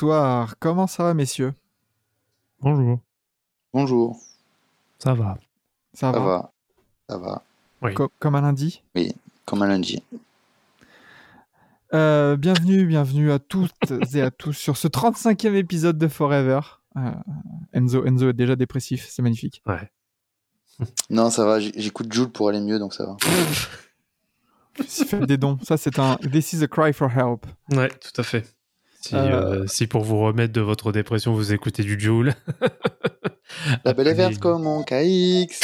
Bonsoir, comment ça va messieurs? Bonjour. Bonjour, Ça va. Ça, ça va, va Ça va, Oui. Co- Comme un lundi? Comme un lundi. Euh, Bienvenue, bienvenue à toutes et à tous sur ce 35e épisode de Forever. Euh, Enzo, Enzo est déjà dépressif, c'est magnifique. Ouais. Non, ça va, j'écoute Jules pour aller mieux, donc ça va. Faites des dons, ça c'est un This is a cry for help. Ouais, tout à fait. Si, Euh, euh, si pour vous remettre de votre dépression, vous écoutez du Joule. La belle est verte comme mon KX.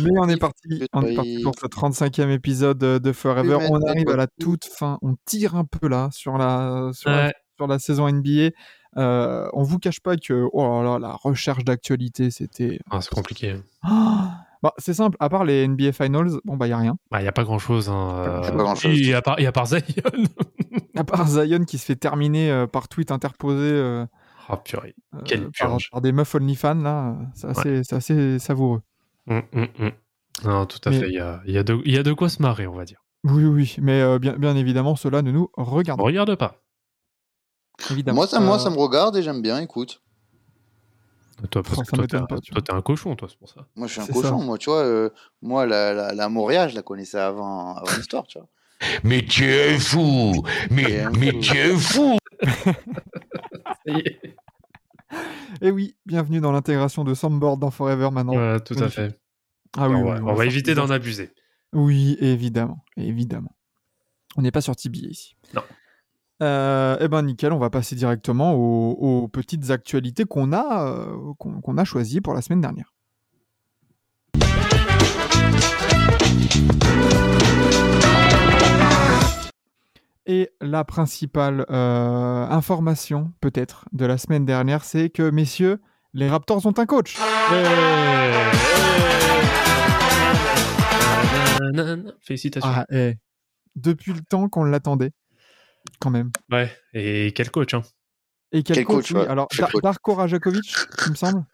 Mais on est parti, on est parti pour ce 35e épisode de Forever. On arrive à la toute fin, on tire un peu là sur la, sur la, Ouais. sur la saison NBA. Euh, on vous cache pas que oh là là, la recherche d'actualité, c'était. Ah, c'est compliqué. Ah bah, c'est simple, à part les NBA Finals, bon bah y a rien. Il n'y a pas grand-chose. Hein. Y a euh, pas grand-chose. Et à part, et à part Zion. À part Zion qui se fait terminer euh, par tweet interposé euh, oh purée. euh, Quelle par, purge. par des meufs OnlyFans, là, c'est assez, savoureux. Hum. Non, tout à Mais- fait. Il y a, il y, a de, il y a de quoi se marrer, on va dire. Oui, oui, mais euh, bien, bien évidemment, cela ne nous regarde pas. Regarde pas. Évidemment. Moi ça, moi, ça me regarde et j'aime bien, écoute. Toi, parce que toi, t'es un- tu toi, t'es un cochon, toi, c'est pour ça. Moi, je suis un cochon, ça. moi, tu vois. euh, moi, la, la, la Moria, je la connaissais avant, avant l'histoire, tu vois. Mais tu es fou Mais, mais tu es fou Et oui, bienvenue dans l'intégration de Soundboard dans Forever maintenant. Tout à fait. Ah oui, on oui, va, oui, on va éviter d'en abuser. Oui, évidemment, évidemment. On n'est pas sur Tibi ici. Non. Euh, eh ben nickel, on va passer directement aux, aux petites actualités qu'on a, euh, qu'on qu'on a choisies pour la semaine dernière. Et la principale euh, information, peut-être, de la semaine dernière, c'est que, messieurs, les Raptors ont un coach. Félicitations. Ah, eh, depuis le temps qu'on l'attendait, quand même. Ouais, et quel coach, hein Et quel, Quel coach, coach, oui. ouais. Alors, Quel Dar- coach. Darko Rajakovic, il me semble.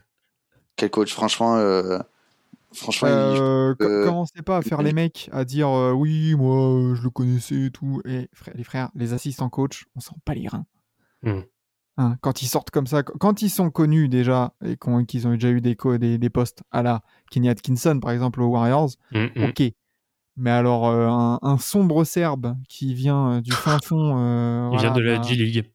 Quel coach, franchement. euh, Franchement, il- Euh, euh, commencez pas à faire les mecs, à dire euh, oui, moi, je le connaissais et tout. Et frère- les frères, les assistants coach, on sent pas les reins. Hmm. Hein, quand ils sortent comme ça, qu- quand ils sont connus déjà et qu'ils ont déjà eu des, des, des postes à la Kenny Atkinson, par exemple, aux Warriors, Hum, hum. ok. Mais alors, euh, un, un sombre serbe qui vient euh, du fin fond. euh, Il vient voilà, de la bah, G-League.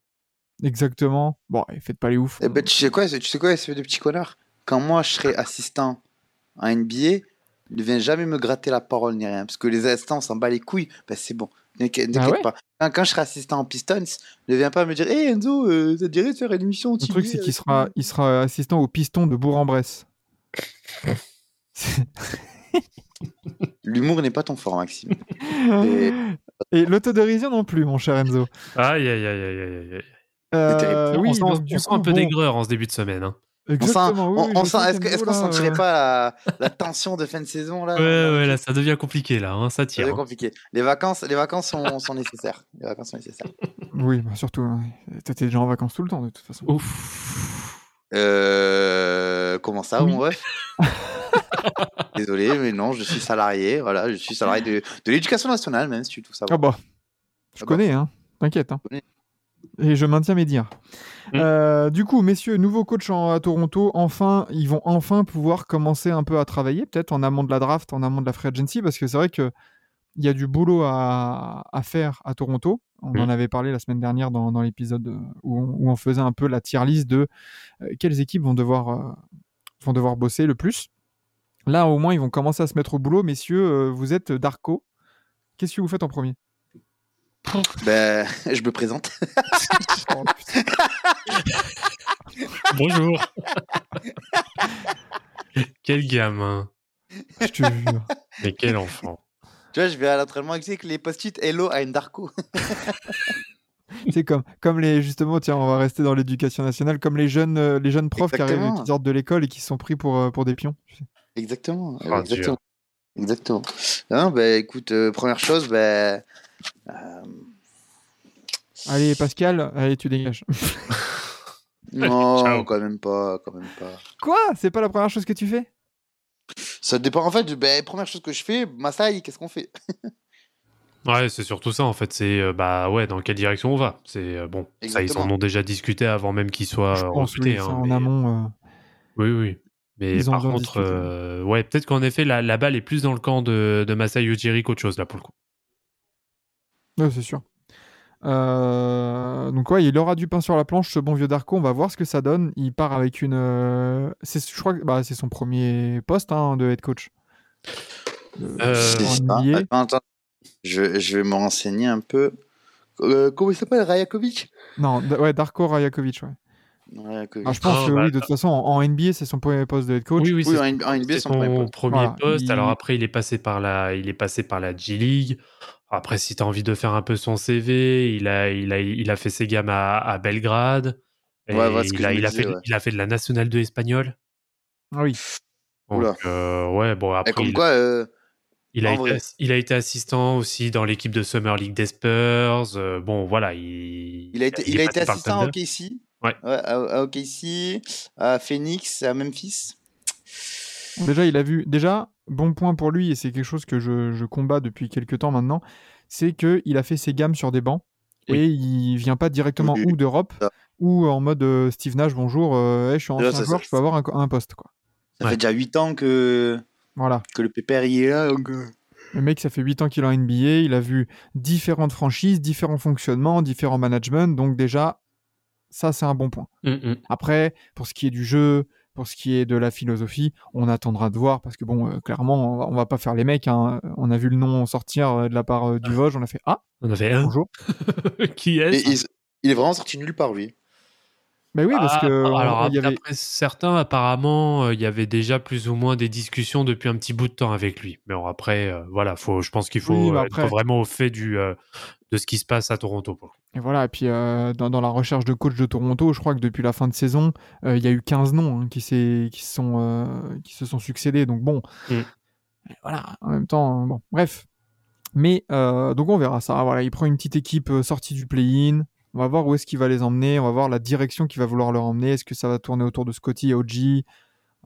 Exactement. Bon, et faites pas les ouf. Eh ben, tu sais quoi, tu sais quoi, espèce de petit connard Quand moi, je serais assistant à NBA, ne viens jamais me gratter la parole ni rien. Parce que les assistants, on s'en bat les couilles. Ben, c'est bon. N'inquiète Ah n'inquiète ouais pas. Quand, quand je serai assistant en Pistons, ne viens pas me dire Hé Enzo, euh, ça te dirait de faire une émission Le truc, c'est qu'il sera, il sera assistant au piston de Bourg-en-Bresse. L'humour n'est pas ton fort, Maxime. Et- Et l'autodérision non plus, mon cher Enzo. Aïe, aïe, aïe, aïe, aïe, aïe. Euh, oui, on sent, du coup, un peu bon, d'aigreur en ce début de semaine. Hein. On sent- oui, on- sent- Est-ce qu'on là, sentirait euh, pas la, la tension de fin de saison là Ouais, ouais, là, ça devient compliqué, là. Hein, ça tire. hein. compliqué. Les vacances, les vacances sont, sont nécessaires. Les vacances sont nécessaires. Oui, bah, surtout. hein, T'étais déjà en vacances tout le temps, de toute façon. Ouf. Euh, comment ça, Oui. mon ref? Désolé, mais non, je suis salarié. Voilà, je suis salarié de, de l'éducation nationale, même si tu tout ça. Ah bah, je Ah bah. connais, hein. T'inquiète. Hein. Et je maintiens mes dires. Mm. Euh, du coup, messieurs, nouveau coach en- à Toronto. Enfin, ils vont enfin pouvoir commencer un peu à travailler, peut-être en amont de la draft, en amont de la free agency, parce que c'est vrai que il y a du boulot à, à faire à Toronto. On Mm. en avait parlé la semaine dernière dans, dans l'épisode où on, où on faisait un peu la tier list de euh, quelles équipes vont devoir, euh, vont devoir bosser le plus. Là, au moins, ils vont commencer à se mettre au boulot. Messieurs, euh, vous êtes Darko. Qu'est-ce que vous faites en premier? Ben, je me présente. Oh. Bonjour. Quel gamin. Je te jure. Mais quel enfant. Tu vois, je vais à l'entraînement avec les post-it Hello I'm Darko. C'est comme, comme les justement, tiens, on va rester dans l'éducation nationale, comme les jeunes, euh, les jeunes profs qui arrivent, qui sortent de l'école et qui sont pris pour, euh, pour des pions. Exactement. Ah, exactement. Exactement. Non, bah écoute, euh, première chose, bah. euh, Allez, Pascal, allez, tu dégages. non, Ciao. quand même pas, quand même pas. Quoi? C'est pas la première chose que tu fais? Ça dépend en fait. Bah, première chose que je fais, Masai, qu'est-ce qu'on fait? Ouais, c'est surtout ça en fait. C'est euh, bah ouais, dans quelle direction on va? C'est euh, bon, ça ils en ont déjà discuté avant même qu'ils soient Je euh, pense, recrutés. oui, hein, en mais- amont. euh, Oui, oui. Mais Ils par contre, euh, ouais, peut-être qu'en effet, la, la balle est plus dans le camp de, de Masai Ujiri qu'autre chose, là, pour le coup. Ouais, c'est sûr. Euh, Donc ouais, il aura du pain sur la planche, ce bon vieux Darko. On va voir ce que ça donne. Il part avec une. euh, c'est- Je crois que bah, c'est son premier poste hein, de head coach. Euh, Euh, C'est en ça. NBA. Attends, attends. Je, je vais me renseigner un peu. Euh, comment il s'appelle? Rajakovic? Non, d- ouais, Darko Rajakovic. Ouais. Ah, je pense Oh, que bah, oui, de toute façon, en, en NBA, c'est son premier poste de head coach. Oui, oui, Oui, c'est en, en NBA, c'est son premier poste. premier Voilà, poste. il- Alors après, il est passé par la, il est passé par la G League. Après, si tu as envie de faire un peu son CV, il a, il a, il a fait ses gammes à, à Belgrade. Et Ouais, voilà ce que il, a, je me il, a disais, fait, ouais. il a fait de la Nationale 2 espagnole. Ah oui. Donc, Oula. euh, ouais, bon, Et après, comme il, quoi, euh, il a, été, il a été assistant aussi dans l'équipe de Summer League des Spurs. Euh, bon, voilà, il, il a été, il a été assistant à. OKC. Ouais. à, à OKC, à Phoenix, à Memphis. Déjà, il a vu. Déjà, bon point pour lui, et c'est quelque chose que je, je combats depuis quelques temps maintenant, c'est que il a fait ses gammes sur des bancs Oui. et il vient pas directement Oui. ou d'Europe ou en mode euh, Steve Nash, bonjour, euh, hey, je suis ancien ça, joueur, ça- je peux avoir un, un poste quoi. Ça Ouais. fait déjà 8 ans que, Voilà. que le pépère y est là. donc, euh, Le mec, ça fait 8 ans qu'il est en NBA, il a vu différentes franchises, différents fonctionnements, différents managements, donc déjà, ça c'est un bon point. Hum, hum. Après, pour ce qui est du jeu, pour ce qui est de la philosophie, on attendra de voir parce que bon, euh, clairement, on va, on va pas faire les mecs. hein. On a vu le nom sortir euh, de la part euh, du Vosges, on a fait ah On avait un. bonjour. Qui et est il, il est vraiment sorti nulle part, lui. Mais oui, parce que on- alors, il y avait. d'après certains, apparemment, euh, il y avait déjà plus ou moins des discussions depuis un petit bout de temps avec lui. Mais bon, après, euh, voilà, faut, je pense qu'il faut Oui, euh, après- être vraiment au fait du, euh, de ce qui se passe à Toronto. Et voilà, et puis euh, dans, dans la recherche de coach de Toronto, je crois que depuis la fin de saison, il y a eu 15 noms hein, qui, qui, se sont, qui se sont succédés. Donc bon, Mm. Voilà, en même temps, bon, bref. Mais donc on verra ça. Voilà, il prend une petite équipe sortie du play-in. On va voir où est-ce qu'il va les emmener. On va voir la direction qu'il va vouloir leur emmener. Est-ce que ça va tourner autour de Scotty et OG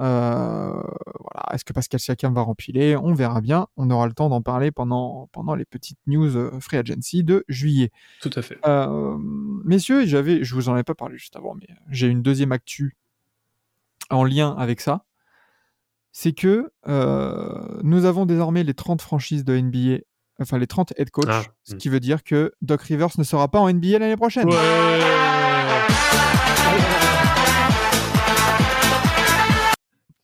Euh, voilà. Est-ce que Pascal Siakam va rempiler On verra bien. On aura le temps d'en parler pendant, pendant les petites news euh, free agency de juillet. Tout à fait. Euh, messieurs, j'avais, je vous en avais pas parlé juste avant, mais j'ai une deuxième actu en lien avec ça. C'est que nous avons désormais les 30 franchises de NBA, enfin les 30 head coach, Ah, ce hmm. qui veut dire que Doc Rivers ne sera pas en NBA l'année prochaine.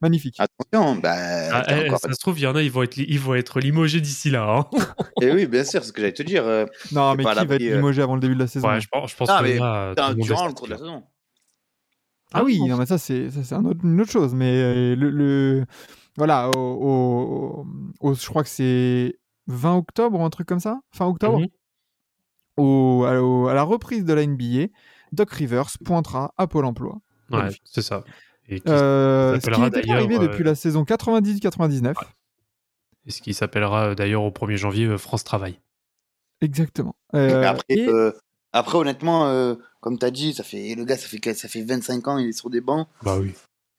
Magnifique. Attention, bah. Ah, eh, Ça se trouve, il y en a, ils vont être, ils vont être limogés d'ici là. hein. Eh oui, bien sûr, c'est ce que j'allais te dire. euh, non, mais pas qui va être euh. limogé avant le début de la saison? Ouais, je pense, je pense Ah, que mais là, durant le cours de la saison. Ah oui, non, mais ça, c'est ça, c'est un autre- une autre chose. Mais euh, le, le- voilà, au, au- au- je crois que c'est 20 octobre ou un truc comme ça, fin octobre, Mhm. au- à, au- à la reprise de la NBA, Doc Rivers pointera à Pôle Emploi. Ouais, c'est ça. Et qui- Euh, ce qui d'ailleurs, arrivé euh, depuis la saison 98-99. et ce qui s'appellera euh, d'ailleurs au 1er janvier euh, France Travail. Exactement. Mais Euh, après, et- euh, après, honnêtement, euh, comme tu as dit, ça fait, le gars, ça fait, ça fait 25 ans, il est sur des bancs. Bah oui.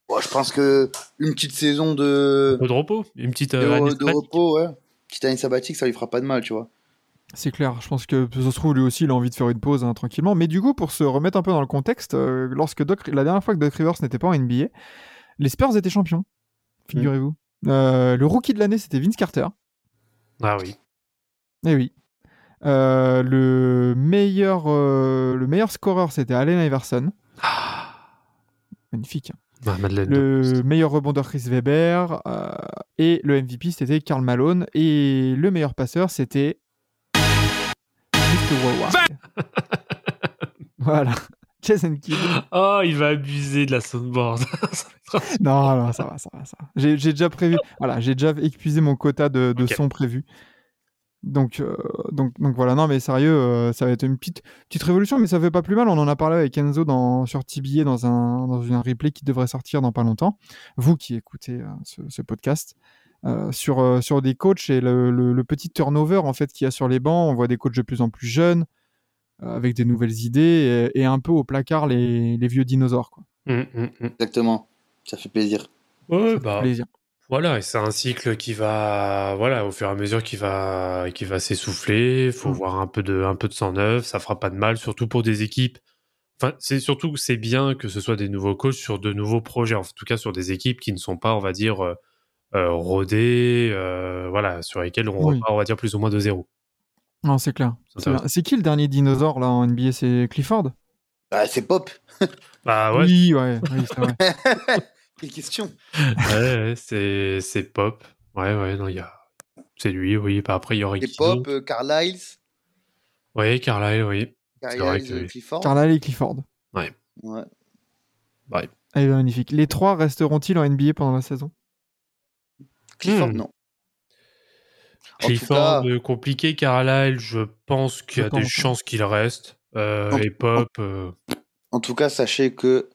Bon, je pense que une petite saison de, Un peu de repos, une petite de, euh, année de repos, ouais. Petite année sabbatique, ça lui fera pas de mal, tu vois. C'est clair, je pense que ça se trouve lui aussi il a envie de faire une pause hein, tranquillement. Mais du coup, pour se remettre un peu dans le contexte, euh, lorsque Doc, la dernière fois que Doc Rivers n'était pas en NBA, les Spurs étaient champions, figurez-vous. Euh, le rookie de l'année c'était Vince Carter. Ah oui. Eh oui. Euh, le meilleur, euh, le meilleur scoreur c'était Allen Iverson. Magnifique. hein. Ah, Madeleine. Le meilleur rebondeur Chris Weber euh, et le MVP c'était Karl Malone et le meilleur passeur c'était voilà, Jason Kidd. Oh, il va abuser de la soundboard. Non, non, ça va, ça va, ça va. J'ai j'ai déjà prévu. Voilà, j'ai déjà épuisé mon quota de, de Ok. sons prévus. Donc, euh, donc, donc voilà, non, mais sérieux, euh, ça va être une petite, petite révolution, mais ça fait pas plus mal. On en a parlé avec Enzo dans, sur TBA dans un, dans un replay qui devrait sortir dans pas longtemps. Vous qui écoutez euh, ce, ce podcast. euh, sur, euh, sur des coachs et le, le- le petit turnover en fait qu'il y a sur les bancs. On voit des coachs de plus en plus jeunes, euh, avec des nouvelles idées et, et un peu au placard les, les vieux dinosaures. Quoi. Hum, hum, hum. Exactement. Ça fait plaisir. Ouais, bah, Plaisir. Voilà, et c'est un cycle qui va, voilà, au fur et à mesure qui va, qui va s'essouffler. Faut Mm. voir un peu de, un peu de sang neuf. Ça fera pas de mal, surtout pour des équipes. Enfin, c'est surtout que c'est bien que ce soit des nouveaux coachs sur de nouveaux projets, en tout cas sur des équipes qui ne sont pas, on va dire, euh, euh, rodées, euh, voilà, sur lesquelles on Oui. repart, on va dire, plus ou moins de zéro. Non, c'est clair. C'est qui le dernier dinosaure là en NBA C'est Clifford? Bah, c'est pop. Bah ouais, Oui, ouais, oui, c'est vrai. Quelle question. ouais, ouais, c'est, pop. Ouais, ouais, non, il y a, c'est lui, oui. Bah, après, il y aurait C'est qui pop, euh, Carlisle. Oui, Carlyle, oui. Carlisle, que oui. Clifford. Carlisle et Clifford. Ouais. Elle est magnifique. Les trois resteront-ils en NBA pendant la saison? Clifford, Hmm. non. Clifford, cas, euh, compliqué. Carlyle, je pense qu'il y a des chances qu'il reste. Euh, En- et Pop, euh, en tout cas, sachez que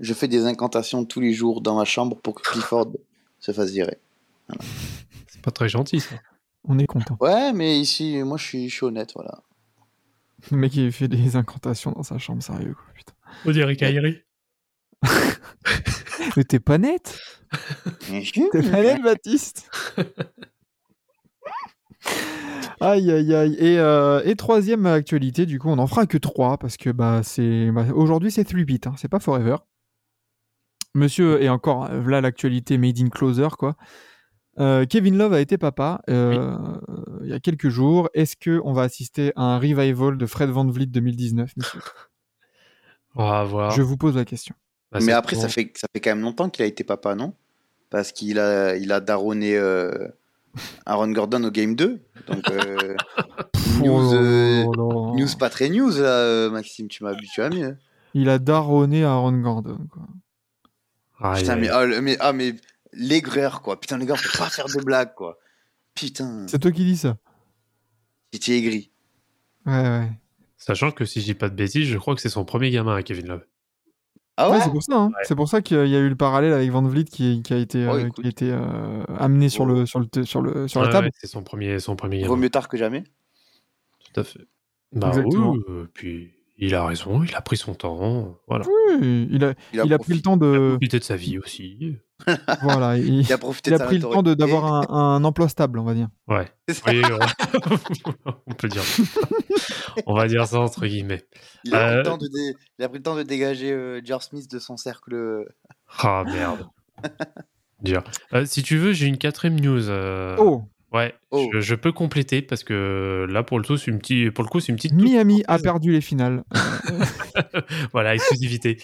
je fais des incantations tous les jours dans ma chambre pour que Clifford se fasse virer. c'est pas très gentil, ça. On est content. Ouais, mais ici, moi, je suis, je suis honnête, voilà. Le mec il fait des incantations dans sa chambre, sérieux quoi. Putain. On dirait. Mais t'es pas net T'es pas net, Baptiste Aïe aïe aïe. Et, euh, et troisième actualité, du coup, on en fera que trois parce que bah c'est bah, aujourd'hui c'est 3 bits, hein, c'est pas forever. Monsieur et encore euh, là l'actualité made in closer quoi. Euh, Kevin Love a été papa euh, il y a quelques jours. Est-ce que on va assister à un revival de Fred Van Vliet 2019 messieurs On va voir. Je vous pose la question. Bah, mais après, bon. ça fait, ça fait quand même longtemps qu'il a été papa, non? Parce qu'il a, il a daronné euh, Aaron Gordon au Game 2. Donc, euh, news, euh, Oh là. news pas très news, là, Maxime. Tu m'as habitué à mieux. Il a daronné Aaron Gordon. Quoi. Aïe, Putain, aïe, mais, aïe. ah, le- mais, ah, mais l'aigreur, quoi. Putain, les gars, on peut pas faire de blagues, quoi. Putain, C'est toi qui dis ça j'étais aigri. Ouais, ouais. Sachant que si je dis pas de bêtises, je crois que c'est son premier gamin à Kevin Love. Ah Ouais, ouais, c'est pour ça. hein. Ouais. C'est pour ça qu'il y a eu le parallèle avec Van Vliet qui, qui a été, Oh, euh, écoute. qui a été euh, amené sur, Oh. le, sur, le, sur, le, sur la Ouais, table. ouais, c'est son premier, son premier Vaut gamin. mieux tard que jamais. Tout à fait. Bah Exactement. oui, euh, puis il a raison, il a pris son temps. Voilà. Oui, il a, Il a, il a pris le temps Il a de. profité de sa vie aussi. voilà, il, il a profité il a de sa pris le temps de- d'avoir un, un emploi stable, on va dire. Ouais. C'est ça. Oui, on... on peut dire. on va dire ça entre guillemets. Il a, pris Euh, le temps de dé- il a pris le temps de dégager euh, George Smith de son cercle. euh, Ah merde. Dur. Euh, si tu veux, j'ai une quatrième news. euh, Oh, Ouais, Oh. Je, je peux compléter parce que là, pour le, coup, c'est une petite, pour le coup, c'est une petite. Miami a perdu les finales. voilà, exclusivité.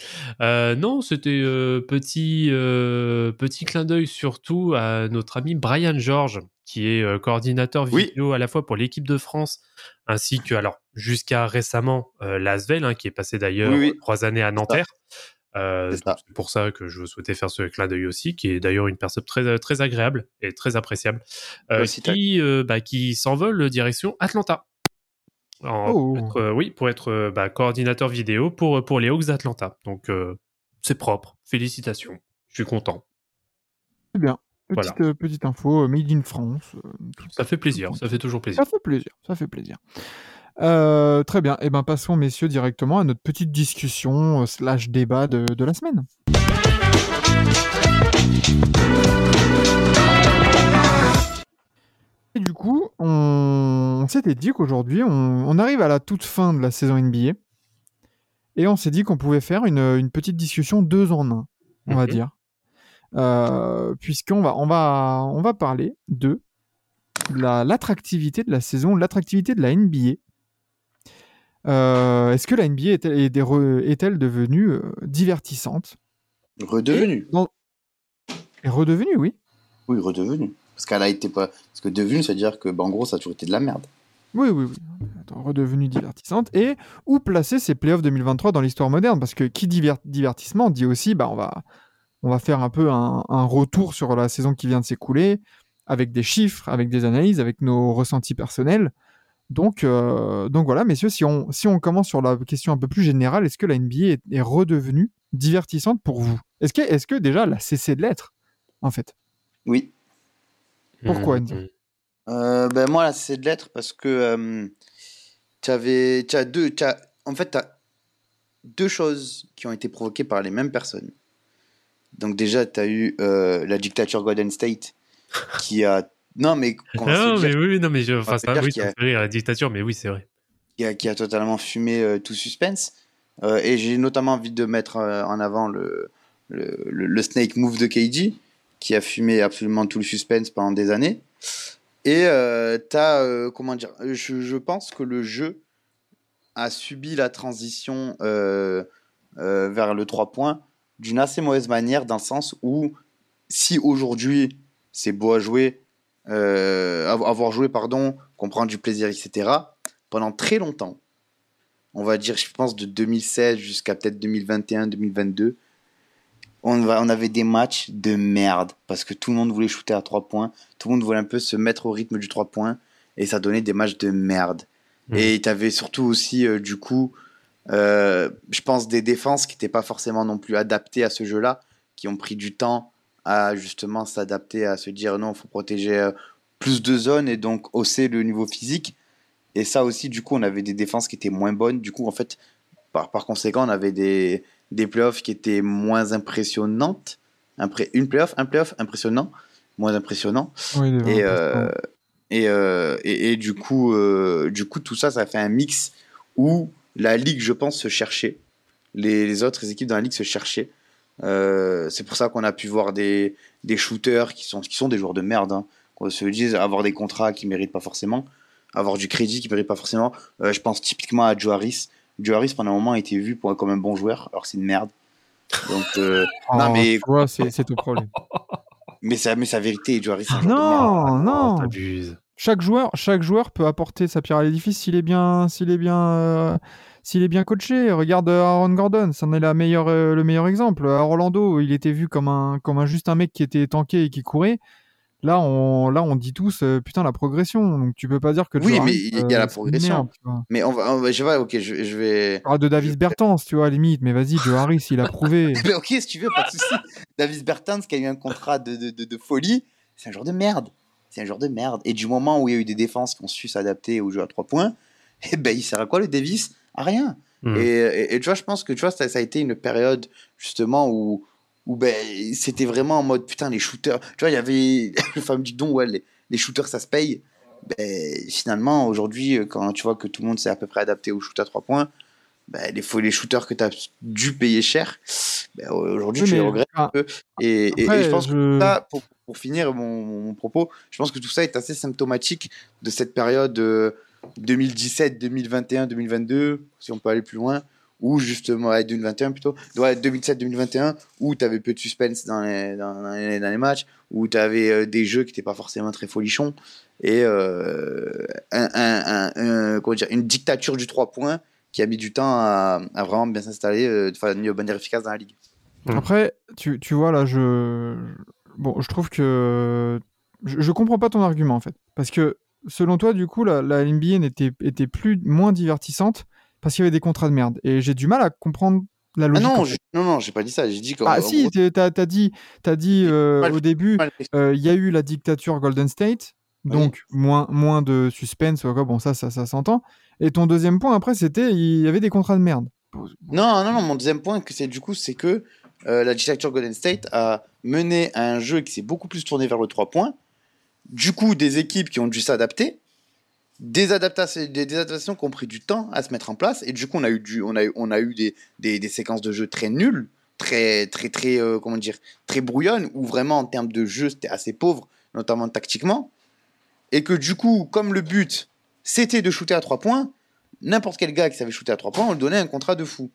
Euh, non, c'était euh, petit, euh, petit clin d'œil surtout à notre ami Brian George, qui est euh, coordinateur Oui. vidéo à la fois pour l'équipe de France, ainsi que, alors, jusqu'à récemment, euh, Lasvel, hein, qui est passé d'ailleurs Oui, oui. trois années à Nanterre. Euh, C'est pour ça que je souhaitais faire ce clin d'œil aussi, qui est d'ailleurs une personne très, très agréable et très appréciable, euh, qui, euh, bah, qui s'envole direction Atlanta. En- Oh. pour être, euh, oui, pour être euh, bah, coordinateur vidéo pour, pour les Hawks d'Atlanta. Donc, euh, c'est propre. Félicitations. Je suis content. C'est bien. Petite, Voilà. euh, petite info, euh, made in France. euh, Ça fait plaisir. Ça fait toujours plaisir. Ça fait plaisir, ça fait plaisir. Euh, très bien, et ben passons messieurs directement à notre petite discussion euh, slash débat de, de la semaine. Et du coup, on, on s'était dit qu'aujourd'hui, on, on arrive à la toute fin de la saison NBA, et on s'est dit qu'on pouvait faire une, une petite discussion deux en un, on va dire, Euh, puisqu'on va, on va, on va parler de la- l'attractivité de la saison, l'attractivité de la NBA. Euh, Est-ce que la NBA est-elle, est devenue euh, divertissante? Redevenu. Et redevenue, oui. Oui, redevenu. Parce qu'elle a été pas. Parce que devenu, ça veut dire que, bah, en gros, ça a toujours été de la merde. Oui, oui, oui. Attends, Redevenue divertissante. Et où placer ces playoffs 2023 dans l'histoire moderne? Parce que qui dit divert- divertissement dit aussi, bah, on, va, on va faire un peu un, un retour sur la saison qui vient de s'écouler, avec des chiffres, avec des analyses, avec nos ressentis personnels. Donc, euh, donc voilà, messieurs, si on, si on commence sur la question un peu plus générale, est-ce que la NBA est, est redevenue divertissante pour vous? Est-ce que, est que déjà elle a cessé de l'être, en fait? Oui. Pourquoi, Mhm. Enzo Euh, ben moi, là, c'est de l'être parce que euh, tu avais, tu as deux, tu as, en fait, tu as deux choses qui ont été provoquées par les mêmes personnes. Donc déjà, tu as eu euh, la dictature Golden State qui a, non mais, Non, dire, mais oui, non, mais je, enfin, ça, oui, ça fait rire, la dictature, mais oui, c'est vrai. qui a, qui a totalement fumé euh, tout suspense. Euh, et j'ai notamment envie de mettre euh, en avant le, le, le- le snake move de KD, qui a fumé absolument tout le suspense pendant des années. Et euh, t'as, comment dire, je, je pense que le jeu a subi la transition vers le 3 points d'une assez mauvaise manière, dans le sens où si aujourd'hui c'est beau à jouer, euh, av- avoir joué, pardon, qu'on prend du plaisir, etc., pendant très longtemps, on va dire, je pense, de 2016 jusqu'à peut-être 2021, 2022, on, va, on avait des matchs de merde parce que tout le monde voulait shooter à 3 points, tout le monde voulait un peu se mettre au rythme du 3 points et ça donnait des matchs de merde. Mhm. Et tu avais surtout aussi, euh, du coup, euh, je pense, des défenses qui n'étaient pas forcément non plus adaptées à ce jeu-là, qui ont pris du temps à justement s'adapter, à se dire non, il faut protéger euh, plus de zones et donc hausser le niveau physique. Et ça aussi, du coup, on avait des défenses qui étaient moins bonnes. Du coup, en fait, par, par conséquent, on avait des, des playoffs qui étaient moins impressionnantes. Impré- une playoff, un playoff impressionnant, moins impressionnant. Oui, Et, euh, et, euh, et, et du, coup, euh, du coup, tout ça, ça fait un mix où la Ligue, je pense, se cherchait. Les, les autres équipes dans la Ligue se cherchaient. Euh, c'est pour ça qu'on a pu voir des, des shooters qui sont, qui sont des joueurs de merde. Hein, qu'on se dise, avoir des contrats qui ne méritent pas forcément, avoir du crédit qui ne mérite pas forcément. Euh, je pense typiquement à Joe Harris. Joe Harris, pendant un moment, a été vu pour, comme un bon joueur, alors que c'est une merde. Donc, euh, non, mais, c'est c'est ton problème. mais, sa, mais sa vérité, Joe Harris, c'est un joueur de merde. non, non. Oh, T'abuses. chaque joueur, chaque joueur peut apporter sa pierre à l'édifice s'il est bien, s'il est bien, euh, s'il est bien coaché. Regarde euh, Aaron Gordon, c'en est la meilleure, euh, le meilleur exemple. À Orlando, il était vu comme un, comme un juste un mec qui était tanké et qui courait. Là, on, là, on dit tous, euh, putain, la progression. Donc, tu peux pas dire que. Oui, mais il y a la progression. Mais on va, on va- je vais, ok, je, je vais. Ah, de Davis Bertans, tu vois, à limite. Mais vas-y, Joe Harris, il a prouvé. Mais ok, si tu veux, pas de souci. Davis Bertans, qui a eu un contrat de, de, de, de folie, c'est un joueur de merde. C'est un joueur de merde. Et du moment où il y a eu des défenses qui ont su s'adapter au jeu à trois points, eh ben, il sert à quoi le Davis? À rien. Mhm. Et, et, et tu vois, je pense que tu vois, ça, ça a été une période justement où, où ben, c'était vraiment en mode putain, les shooters. Tu vois, il y avait le fameux dicton, ouais, les, les shooters ça se paye. Ben, finalement, aujourd'hui, quand tu vois que tout le monde s'est à peu près adapté au shoot à 3 points, ben, les, les shooters que tu as dû payer cher, ben, aujourd'hui, Oui, tu les regrettes un ah, peu. Et, je pense je- que ça, pour, pour finir mon, mon propos, je pense que tout ça est assez symptomatique de cette période euh, 2017, 2021, 2022, si on peut aller plus loin, ou justement, ouais, 2021 plutôt, ouais, 2017, 2021, où tu avais peu de suspense dans les, dans, dans les, dans les matchs, où tu avais des jeux qui n'étaient pas forcément très folichons, et euh, un, un- un- un- comment dire, une dictature du 3 points qui a mis du temps à, à vraiment bien s'installer euh, de manière efficace dans la ligue. Mm. Après, tu, tu vois, là, je. Bon, je trouve que. Je, je comprends pas ton argument, en fait. Parce que, selon toi, du coup, la, la NBA n'était était plus, moins divertissante parce qu'il y avait des contrats de merde. Et j'ai du mal à comprendre la Ah logique. non, je- non, non, j'ai pas dit ça, j'ai dit. Ah, si, t'es- t'as as dit, dit euh, mal- au début, euh, il y a eu la dictature Golden State, Oui. donc moins, moins de suspense, quoi. bon, ça, ça, ça s'entend. Et ton deuxième point, après, c'était il y avait des contrats de merde. Non, non, non, mon deuxième point, c'est du coup, c'est que euh, la dictature Golden State a mené à un jeu qui s'est beaucoup plus tourné vers le 3 points. Du coup, des équipes qui ont dû s'adapter, des adaptations, qui ont pris du temps à se mettre en place, et du coup, on a eu, des séquences de jeu très nulles, très, très, très, euh, comment dire, très brouillonnes, où vraiment en termes de jeu, c'était assez pauvre, notamment tactiquement, et que du coup, comme le but, c'était de shooter à 3 points, n'importe quel gars qui savait shooter à 3 points, on lui donnait un contrat de fou.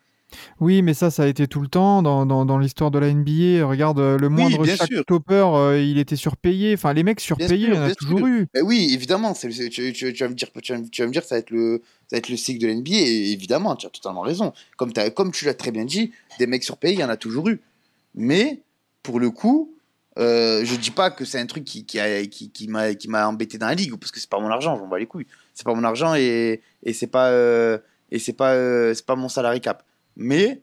Oui, mais ça, ça a été tout le temps dans, dans, dans l'histoire de la NBA. Regarde, euh, le moindre bien chaque topper, euh, il était surpayé. Enfin, les mecs surpayés, il y en a toujours sûr. eu. Ben oui, évidemment, tu, tu- tu vas me dire, tu vas me- dire, ça va être le, ça va être le cycle de l'NBA. Et évidemment, tu as totalement raison. Comme, tu l'as très bien dit, des mecs surpayés, il y en a toujours eu. Mais pour le coup, euh, je dis pas que c'est un truc qui, qui, a- qui, qui m'a, embêté dans la ligue parce que c'est pas mon argent, j'en bats les couilles. C'est pas mon argent et, et c'est pas, euh, et c'est pas, c'est pas mon salary cap. Mais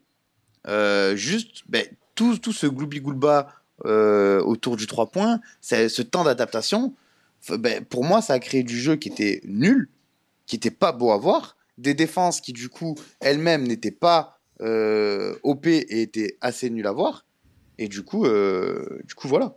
euh, juste, ben, tout, tout ce gloubi-goulba euh, autour du 3 points, ce temps d'adaptation, ben, pour moi, ça a créé du jeu qui était nul, qui était pas beau à voir, des défenses qui, du coup, elles-mêmes n'étaient pas euh, OP et étaient assez nulles à voir. Et du coup, euh, du coup voilà.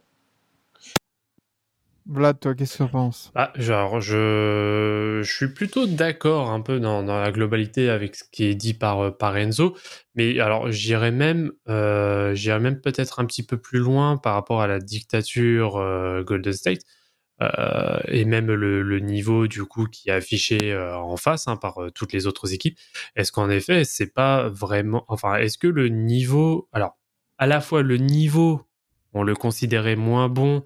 Vlad, toi, qu'est-ce que tu en penses? Ah, genre, je, je suis plutôt d'accord un peu dans, dans la globalité avec ce qui est dit par, euh, par Enzo, mais alors j'irais même, euh, même peut-être un petit peu plus loin par rapport à la dictature euh, Golden State et même le, le niveau du coup qui est affiché en face hein, par toutes les autres équipes. Est-ce qu'en effet, c'est pas vraiment, enfin, est-ce que le niveau, alors à la fois le niveau, on le considérait moins bon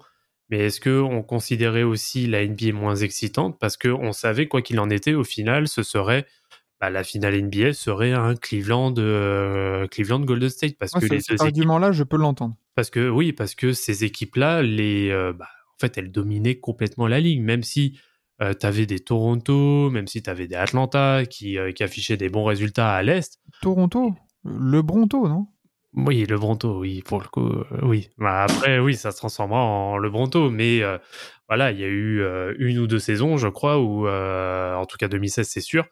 mais est-ce que on considérait aussi la NBA moins excitante parce que on savait quoi qu'il en était au final, ce serait bah, la finale NBA serait un Cleveland euh, Cleveland Golden State parce que les cet argument-là, je peux l'entendre. parce que oui parce que ces équipes là les euh, bah, en fait elles dominaient complètement la ligue même si tu avais des Toronto même si tu avais des Atlanta qui, euh, qui affichaient des bons résultats à l'est. Toronto? Le Bronto, non? Oui, le Bronto, oui, pour le coup, euh, oui. Bah, après, oui, ça se transformera en le Bronto, mais euh, voilà, il y a eu euh, une ou deux saisons, je crois, euh, en tout cas 2016, c'est sûr,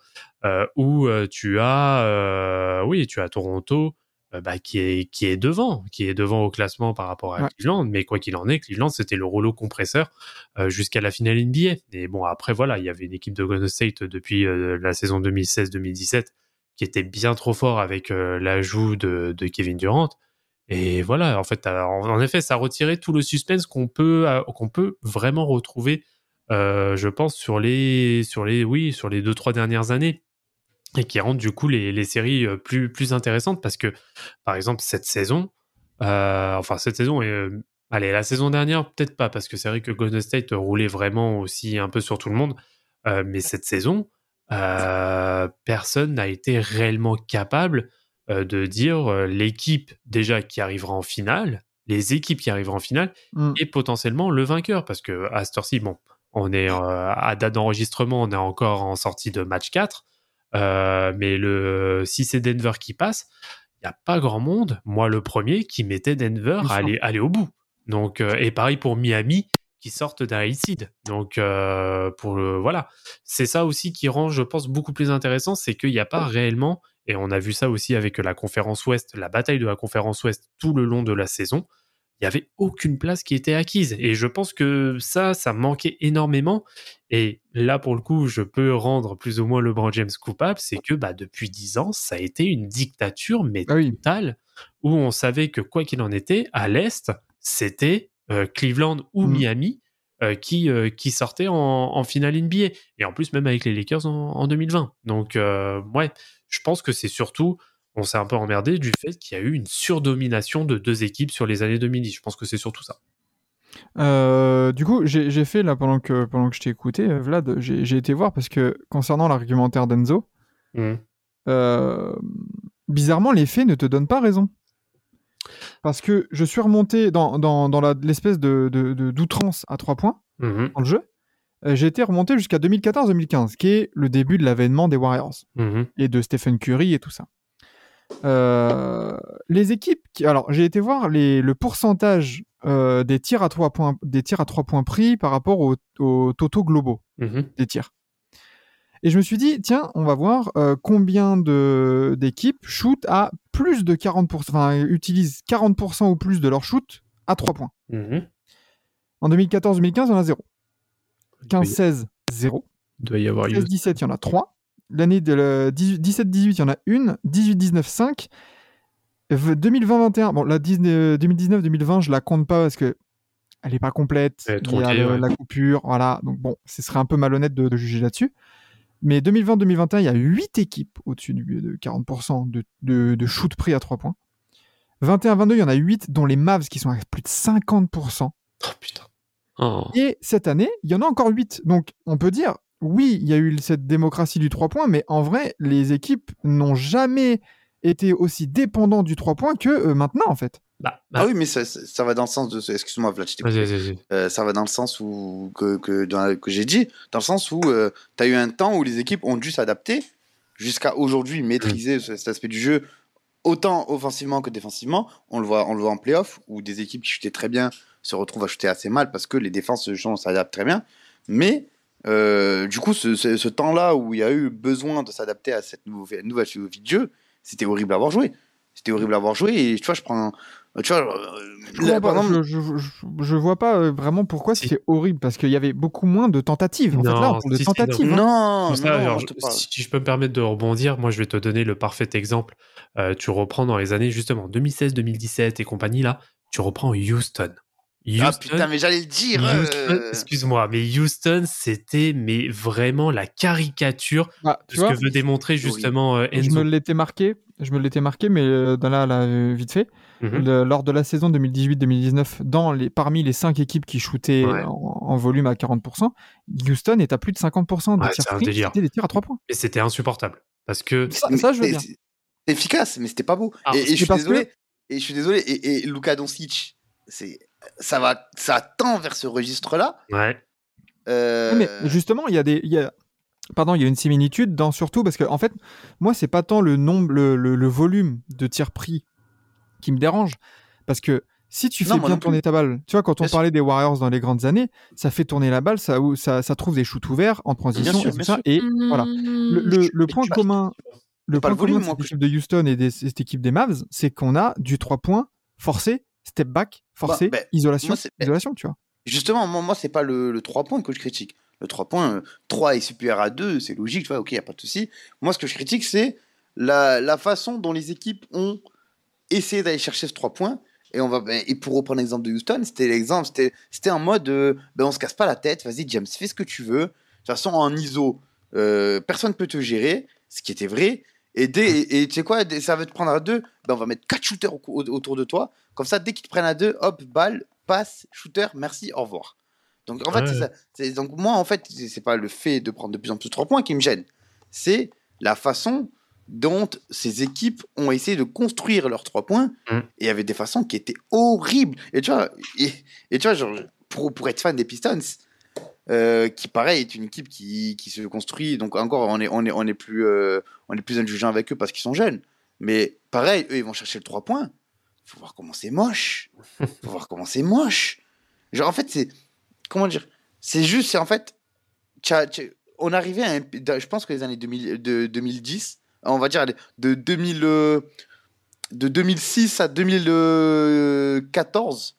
où tu as, oui, tu as Toronto, bah, qui est qui est devant, qui est devant au classement par rapport à Ouais. Cleveland, mais quoi qu'il en est, Cleveland c'était le rouleau compresseur jusqu'à la finale NBA. Et bon, après voilà, il y avait une équipe de Golden State depuis la saison 2016-2017 qui était bien trop fort avec euh, l'ajout de, Kevin Durant. Et voilà, en fait, en, effet, ça retirait tout le suspense qu'on peut, euh, qu'on peut vraiment retrouver, euh, je pense, sur les, sur les, oui, sur les deux trois dernières années, et qui rendent du coup les, les séries plus, plus intéressantes. Parce que, par exemple, cette saison, enfin cette saison allez, la saison dernière peut-être pas parce que c'est vrai que Golden State roulait vraiment aussi un peu sur tout le monde, mais cette saison, euh, personne n'a été réellement capable euh, de dire euh, l'équipe déjà qui arrivera en finale, les équipes qui arriveront en finale Mm. et potentiellement le vainqueur parce que à cette heure-ci, bon, on est à date d'enregistrement, on est encore en sortie de match 4, euh, mais le si c'est Denver qui passe, il n'y a pas grand monde, moi le premier, qui mettait Denver à aller, aller au bout. Donc, et pareil pour Miami qui sortent d'un seed. Donc, euh, pour le, voilà. C'est ça aussi qui rend, je pense, beaucoup plus intéressant, c'est qu'il n'y a pas réellement, et on a vu ça aussi avec la conférence Ouest, la bataille de la conférence Ouest tout le long de la saison, il n'y avait aucune place qui était acquise. Et je pense que ça, ça manquait énormément. Et là, pour le coup, je peux rendre plus ou moins LeBron James coupable, c'est que bah, depuis 10 ans, ça a été une dictature, mais Ah oui. où on savait que quoi qu'il en était, à l'Est, c'était Cleveland ou Mm. Miami euh, qui, euh, qui sortaient en, en finale NBA. Et en plus, même avec les Lakers en, en 2020. Donc, euh, ouais, je pense que c'est surtout, on s'est un peu emmerdé du fait qu'il y a eu une surdomination de deux équipes sur les années 2010. Je pense que c'est surtout ça. Euh, du coup, j'ai fait, là, pendant que, pendant que je t'ai écouté, euh, Vlad, j'ai été voir parce que concernant l'argumentaire d'Enzo, euh, bizarrement, les faits ne te donnent pas raison. Parce que je suis remonté dans, dans, dans la- l'espèce de, d'outrance à trois points Mhm, dans le jeu. Euh, J'ai été remonté jusqu'à 2014-2015, qui est le début de l'avènement des Warriors mhm, et de Stephen Curry et tout ça. Euh, les équipes, qui... alors j'ai été voir les, le pourcentage euh, des tirs à trois points, des tirs à trois points pris par rapport aux au totaux globaux mhm, des tirs. Et je me suis dit, tiens, on va voir euh, combien d'équipes shootent à plus de 40%, enfin utilisent 40% ou plus de leur shoot à 3 points. mhm. En 2014-2015, il y en a 0. Il doit y- 15-16, 0. il doit y avoir eu. 16-17, il y en a 3. L'année de le 18 17-18, il y en a une. 18-19, 5. 2020-21, bon, la 2019-2020, je la compte pas parce que elle est pas complète. Il y a ouais. la coupure, voilà. Donc bon, ce serait un peu malhonnête de, de juger là-dessus. Mais 2020-2021, il y a 8 équipes au-dessus du- de 40% de, de, de shoot pris à 3 points. 21-22, il y en a 8, dont les Mavs qui sont à plus de 50%. Oh putain. Oh. Et cette année, il y en a encore 8. Donc, on peut dire, oui, il y a eu cette démocratie du 3 points, mais en vrai, les équipes n'ont jamais été aussi dépendants du 3 points que euh, maintenant, en fait. Bah, bah, Ah oui, mais ça, ça- va dans le sens de. Excuse-moi, Vlad, je t'ai vas-y. Euh, ça va dans le sens où que, que, j'ai dit, dans le sens où tu as eu un temps où les équipes ont dû s'adapter jusqu'à aujourd'hui maîtriser ce- cet aspect du jeu autant offensivement que défensivement. On le voit, on le voit en playoff où des équipes qui chutaient très bien se retrouvent à chuter assez mal parce que les défenses s'adaptent très bien. Mais euh, du coup, ce, ce- ce temps-là où il y a eu besoin de s'adapter à cette nouvelle, nouvelle philosophie de jeu, c'était horrible à avoir joué. C'était horrible à avoir joué et tu vois, je prends. Tu vois, euh, Je, là, par pas, exemple- je, je- je- je vois pas euh, vraiment pourquoi Si. c'était horrible, parce qu'il y avait beaucoup moins de tentatives. En fait, là, Non, on parle de si, si, tentatives. hein. Non, ça, non, alors, je te parle. si je peux me permettre de rebondir, moi je vais te donner le parfait exemple. Euh, tu reprends dans les années justement 2016, 2017 et compagnie là, tu reprends Houston. Houston, Ah putain, mais j'allais le dire. Houston, euh, excuse-moi, mais Houston c'était mais vraiment la caricature Bah, de ce vois, que veut démontrer justement euh, je me l'étais marqué, je me l'étais marqué, mais euh, dans là, là, vite fait, Mhm. le- lors de la saison 2018-2019, dans les, parmi les 5 équipes qui shootaient Ouais. en, en volume à 40%, Houston est à plus de 50% des Ouais, tirs des tirs à 3 points. Mais c'était insupportable parce que Ça, je veux C'est efficace, mais c'était pas beau. Ah, et, et je c'est suis que- désolé. Et je suis désolé. Et, et Luka Doncic, c'est ça va, ça tend vers ce registre-là. ouais, Euh, Mais justement, il y a des. il Y a... Pardon, il y a une similitude dans surtout parce que, en fait, moi, c'est pas tant le nombre, le, le- le volume de tirs pris qui me dérange. Parce que si tu fais bien non tourner ta balle, tu vois, quand on Bien sûr. parlait des Warriors dans les grandes années, ça fait tourner la balle, ça, ça, ça trouve des shoots ouverts en transition sûr, et tout bien ça. sûr. Et voilà. Le, le- le point commun, le point le volume, commun de moi, cette que équipe de Houston et de cette équipe des Mavs, c'est qu'on a du 3 points forcé, step back, forcé, ben, isolation, moi, c'est- isolation, tu vois. Justement, moi, moi c'est pas le, le 3 points que je critique. Le 3 points, euh, 3 est supérieur à 2, c'est logique, tu vois, ok, y a pas de souci. Moi, ce que je critique, c'est la, la façon dont les équipes ont essayé d'aller chercher ce 3 points. Et, on va, ben, et pour reprendre l'exemple de Houston, c'était l'exemple, c'était, c'était en mode, euh, ben, on se casse pas la tête, vas-y, James, fais ce que tu veux. De toute façon, en ISO, euh, personne peut te gérer, ce qui était vrai. Et, dès, et, tu sais quoi, dès- ça va te prendre à 2, ben, on va mettre 4 shooters au- au- autour de toi. Comme ça, dès qu'ils te prennent à 2, hop, balle, passe, shooter, merci, au revoir. Donc en fait, c'est ça. C'est- Donc moi, en fait, c'est c'est pas le fait de prendre de plus en plus 3 points qui me gêne. C'est la façon dont ces équipes ont essayé de construire leurs 3 points. Mm. Et il y avait des façons qui étaient horribles. Et tu vois, et, et tu vois genre, pour, pour être fan des Pistons, euh, qui pareil est une équipe qui, qui se construit. Donc encore, on est, on est, on est plus, euh, on est plus indulgent avec eux parce qu'ils sont jeunes. Mais pareil, eux, ils vont chercher le 3 points. Faut voir comment c'est moche. Faut voir comment c'est moche. Genre, en fait, c'est. Comment dire C'est juste, c'est en fait. tcha- tcha- on arrivait à un. Je pense que les années 2000, de 2010, on va dire de, 2000, euh, de 2006 à 2014,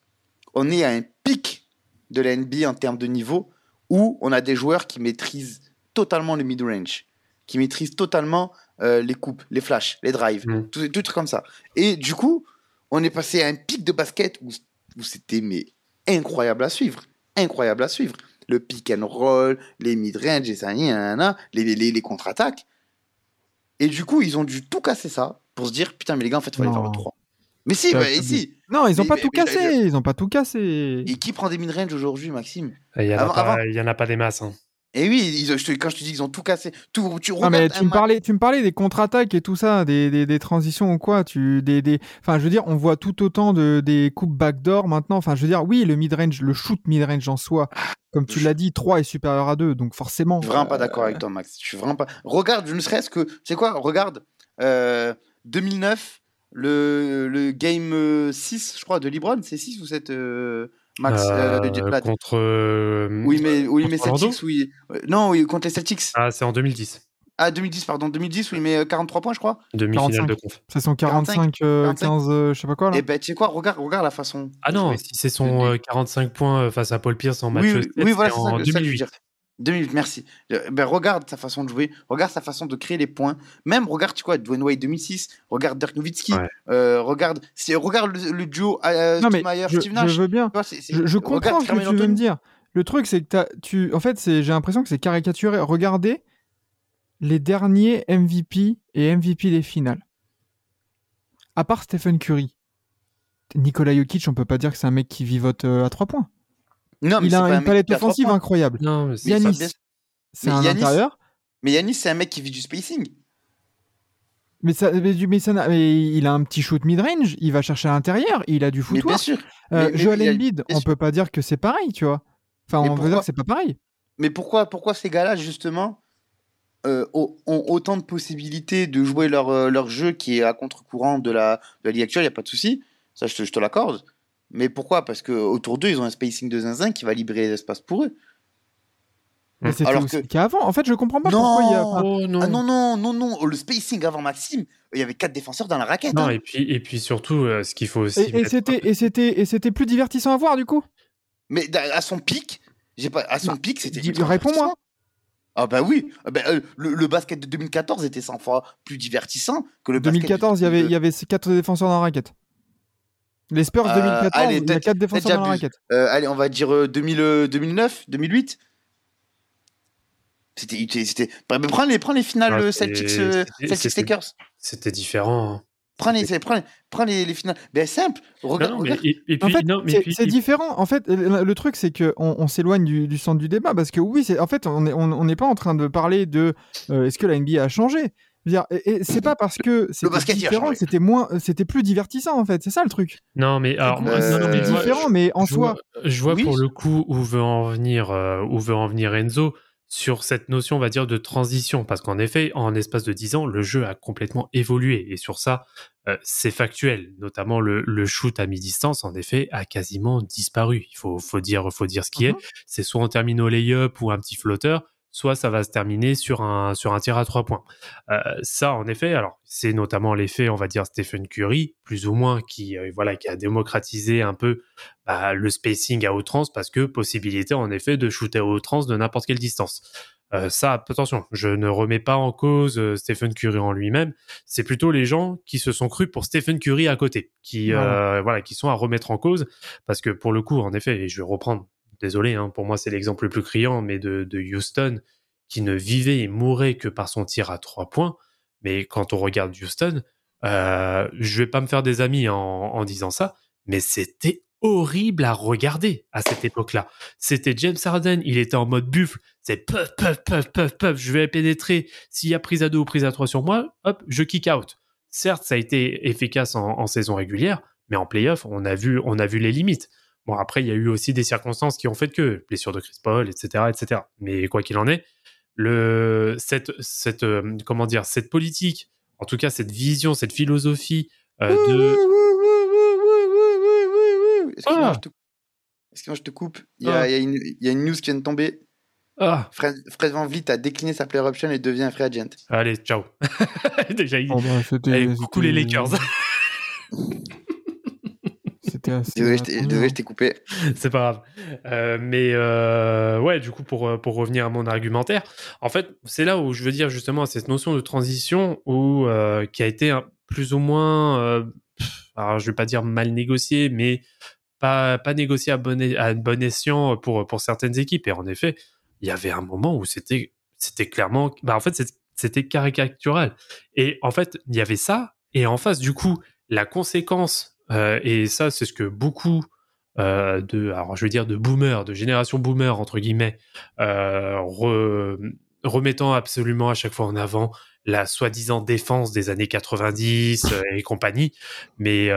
on est à un pic de la NBA en termes de niveau où on a des joueurs qui maîtrisent totalement le mid-range, qui maîtrisent totalement euh, les coupes, les flashs, les drives, Mm. tout, tout truc comme ça. Et du coup, on est passé à un pic de basket où, où c'était mais incroyable à suivre, incroyable à suivre. Le pick and roll, les mid-range, les, les, les contre-attaques. Et du coup, ils ont dû tout casser ça pour se dire putain, mais les gars, en fait, il faut aller Non. vers le 3. Mais si, bah, et si. Non, ils ont Mais- pas mais- tout mais- cassé. Ils ont pas tout cassé. Et qui prend des mid-range aujourd'hui, Maxime? Il y en a Avant- pas, avant- il y en a pas des masses. hein. Et oui, ils, je te- quand je te dis qu'ils ont tout cassé, tout, tu Non mais tu me parlais, tu me parlais des contre-attaques et tout ça, des, des, des transitions ou quoi. Tu des, des, enfin je veux dire, on voit tout autant de des coupes backdoor maintenant. Enfin je veux dire, oui le mid range, le shoot mid range en soi, comme tu l'as dit, 3 est supérieur à 2, donc forcément. Je suis vraiment pas euh, d'accord avec toi, Max. Je suis vraiment pas. Regarde, je ne serait-ce que. Tu sais quoi Regarde, euh, 2009, le, le game euh, 6, je crois, de LeBron, c'est 6 ou 7 euh, Max euh, Euh, de Jet Blatt contre. euh, Oui, mais, oui, mais Celtics, oui. Euh, Non, oui, contre les Celtics. Ah, c'est en 2010. Ah, 2010, pardon. 2010, oui, mais euh, 43 points, je crois. Demi-finale 45. de conf. C'est son 45, euh, 45. 15, euh, je sais pas quoi là. Et ben, tu sais quoi Regarde, regarde la façon. Ah non, si c'est son euh, 45 points euh, face à Paul Pierce en match Oui, oui, 7, oui, voilà, c'est c'est ça, en que- ça que je veux 2008. dire. 2008, merci. Euh, Ben, regarde sa façon de jouer, regarde sa façon de créer les points. Même, regarde, tu vois, Dwayne Wade 2006, regarde Dirk Nowitzki, Ouais. euh, regarde, le, le duo euh, non mais je, Steve Nash. je veux bien. Je, comprends ce que tu veux me dire. Le truc c'est que t'as- tu, en fait c'est, j'ai l'impression que c'est caricaturé. Regardez les derniers MVP et MVP des finales. À part Stephen Curry, Nikola Jokic, on peut pas dire que c'est un mec qui vivote euh, à trois points. Non, mais Il a un une palette offensive incroyable. Non, mais Yanis, c'est un Yanis- intérieur. Mais Yanis, c'est un mec qui vit du spacing. Mais, ça, mais, du- mais ça mais il a un petit shoot mid-range, il va chercher à l'intérieur, il a du Mais bien footwork. sûr. Euh, Joel Embiid, bien on sûr. peut pas dire que c'est pareil, tu vois. Enfin, Mais on veut dire que c'est pas pareil. Mais pourquoi, pourquoi ces gars-là, justement, euh, ont, ont autant de possibilités de jouer leur, euh, leur jeu qui est à contre-courant de la, de la ligue actuelle, il n'y a pas de souci. Ça, je te, je te l'accorde. Mais pourquoi? Parce qu'autour d'eux, ils ont un spacing de zinzin qui va libérer les espaces pour eux. Mais c'était Alors aussi que- le cas avant. En fait, je comprends pas Non. pourquoi il y a. enfin, Oh non. Ah non, non, non, non. Le spacing avant Maxime, il y avait quatre défenseurs dans la raquette. Non, hein. et puis, et puis surtout, euh, ce qu'il faut aussi. Et, et mettre- c'était et c'était et c'était plus divertissant à voir du coup? Mais à son pic, j'ai pas, à son pic, c'était. réponds-moi. Ah bah oui, Ah bah, euh, le, le basket de 2014 était 100 fois plus divertissant que le basket 2014, il y avait de- il y avait ces quatre défenseurs dans la raquette. Les Spurs Euh, 2014, allez, il y a peut-être- quatre défenseurs peut-être dans la raquette. Euh, allez, on va dire euh, 2000, euh, 2009, 2008. C'était, c'était. bah, bah, Prends les, prends les finales Ouais, euh, Celtics, euh, c'était- Celtics Lakers. C'était différent. hein. Prends les, prends les, prends les, les finales. Ben simple. Regarde, Non, non, mais, regarde. et, et En puis, fait, non, mais c'est puis- c'est différent. En fait, le, truc, c'est que on, s'éloigne du, du centre du débat parce que oui, c'est en fait, on n'est on, on n'est pas en train de parler de euh, est-ce que la NBA a changé? Dire, et, et c'est pas parce que c'était différent c'était moins, c'était plus divertissant en fait. C'est ça le truc. Non, mais alors, moi, Euh, non, non, mais différent, mais en je soi, vois, je vois Oui. pour le coup où veut en venir, euh, où veut en venir Enzo sur cette notion, on va dire, de transition, parce qu'en effet, en espace de 10 ans, le jeu a complètement évolué, et sur ça, euh, c'est factuel. Notamment le, le shoot à mi-distance, en effet, a quasiment disparu. Il faut, faut dire, faut dire ce qui est. C'est soit on termine au lay-up ou un petit flotteur, soit ça va se terminer sur un, sur un tir à trois points. Euh, ça, en effet, alors c'est notamment l'effet, on va dire, Stephen Curry, plus ou moins, qui, euh, voilà, qui a démocratisé un peu bah, le spacing à outrance, parce que possibilité, en effet, de shooter à outrance de n'importe quelle distance. Euh, ça, attention, je ne remets pas en cause Stephen Curry en lui-même. C'est plutôt les gens qui se sont crus pour Stephen Curry à côté, qui, voilà, qui sont à remettre en cause, parce que pour le coup, en effet, et je vais reprendre désolé, hein, pour moi c'est l'exemple le plus criant, mais de, Houston, qui ne vivait et mourait que par son tir à trois points. Mais quand on regarde Houston, euh, je vais pas me faire des amis en, disant ça, mais c'était horrible à regarder à cette époque-là. C'était James Harden, il était en mode buffle, c'est puff, puff, puff, puff, puff, je vais pénétrer. S'il y a prise à deux ou prise à trois sur moi, hop, je kick out. Certes, ça a été efficace en, saison régulière, mais en playoff, on on a vu les limites. Bon, après, il y a eu aussi des circonstances qui ont fait que, blessure de Chris Paul, etc., etc. Mais quoi qu'il en est, le, cette, cette, euh, comment dire, cette politique, en tout cas, cette vision, cette philosophie euh, de, Excuse-moi, Ah. je te... Excuse-moi, je te coupe. Il y, a, Ah. il y a une, il y a une news qui vient de tomber. ah, Fred, Fred Van Vliet a décliné sa player option et devient un free agent. allez, ciao. Déjà, il, Oh, bah, allez, coucou les Lakers. C'était assez. Désolé, je t'ai- hein. coupé. c'est pas grave. Euh, mais euh, ouais, du coup, pour, euh, pour revenir à mon argumentaire, en fait, c'est là où je veux dire justement cette notion de transition où, euh, qui a été un- plus ou moins, euh, alors je vais pas dire mal négocié, mais pas, pas négocié à bon, à bon escient pour, pour certaines équipes. Et en effet, il y avait un moment où c'était c'était clairement, bah en fait, c'était caricatural. Et en fait, il y avait ça. Et en face, du coup, la conséquence, euh, et ça, c'est ce que beaucoup euh, de, alors je vais dire de boomers, de génération boomer entre guillemets, euh, re- remettant absolument à chaque fois en avant la soi-disant défense des années 90 euh, et compagnie. Mais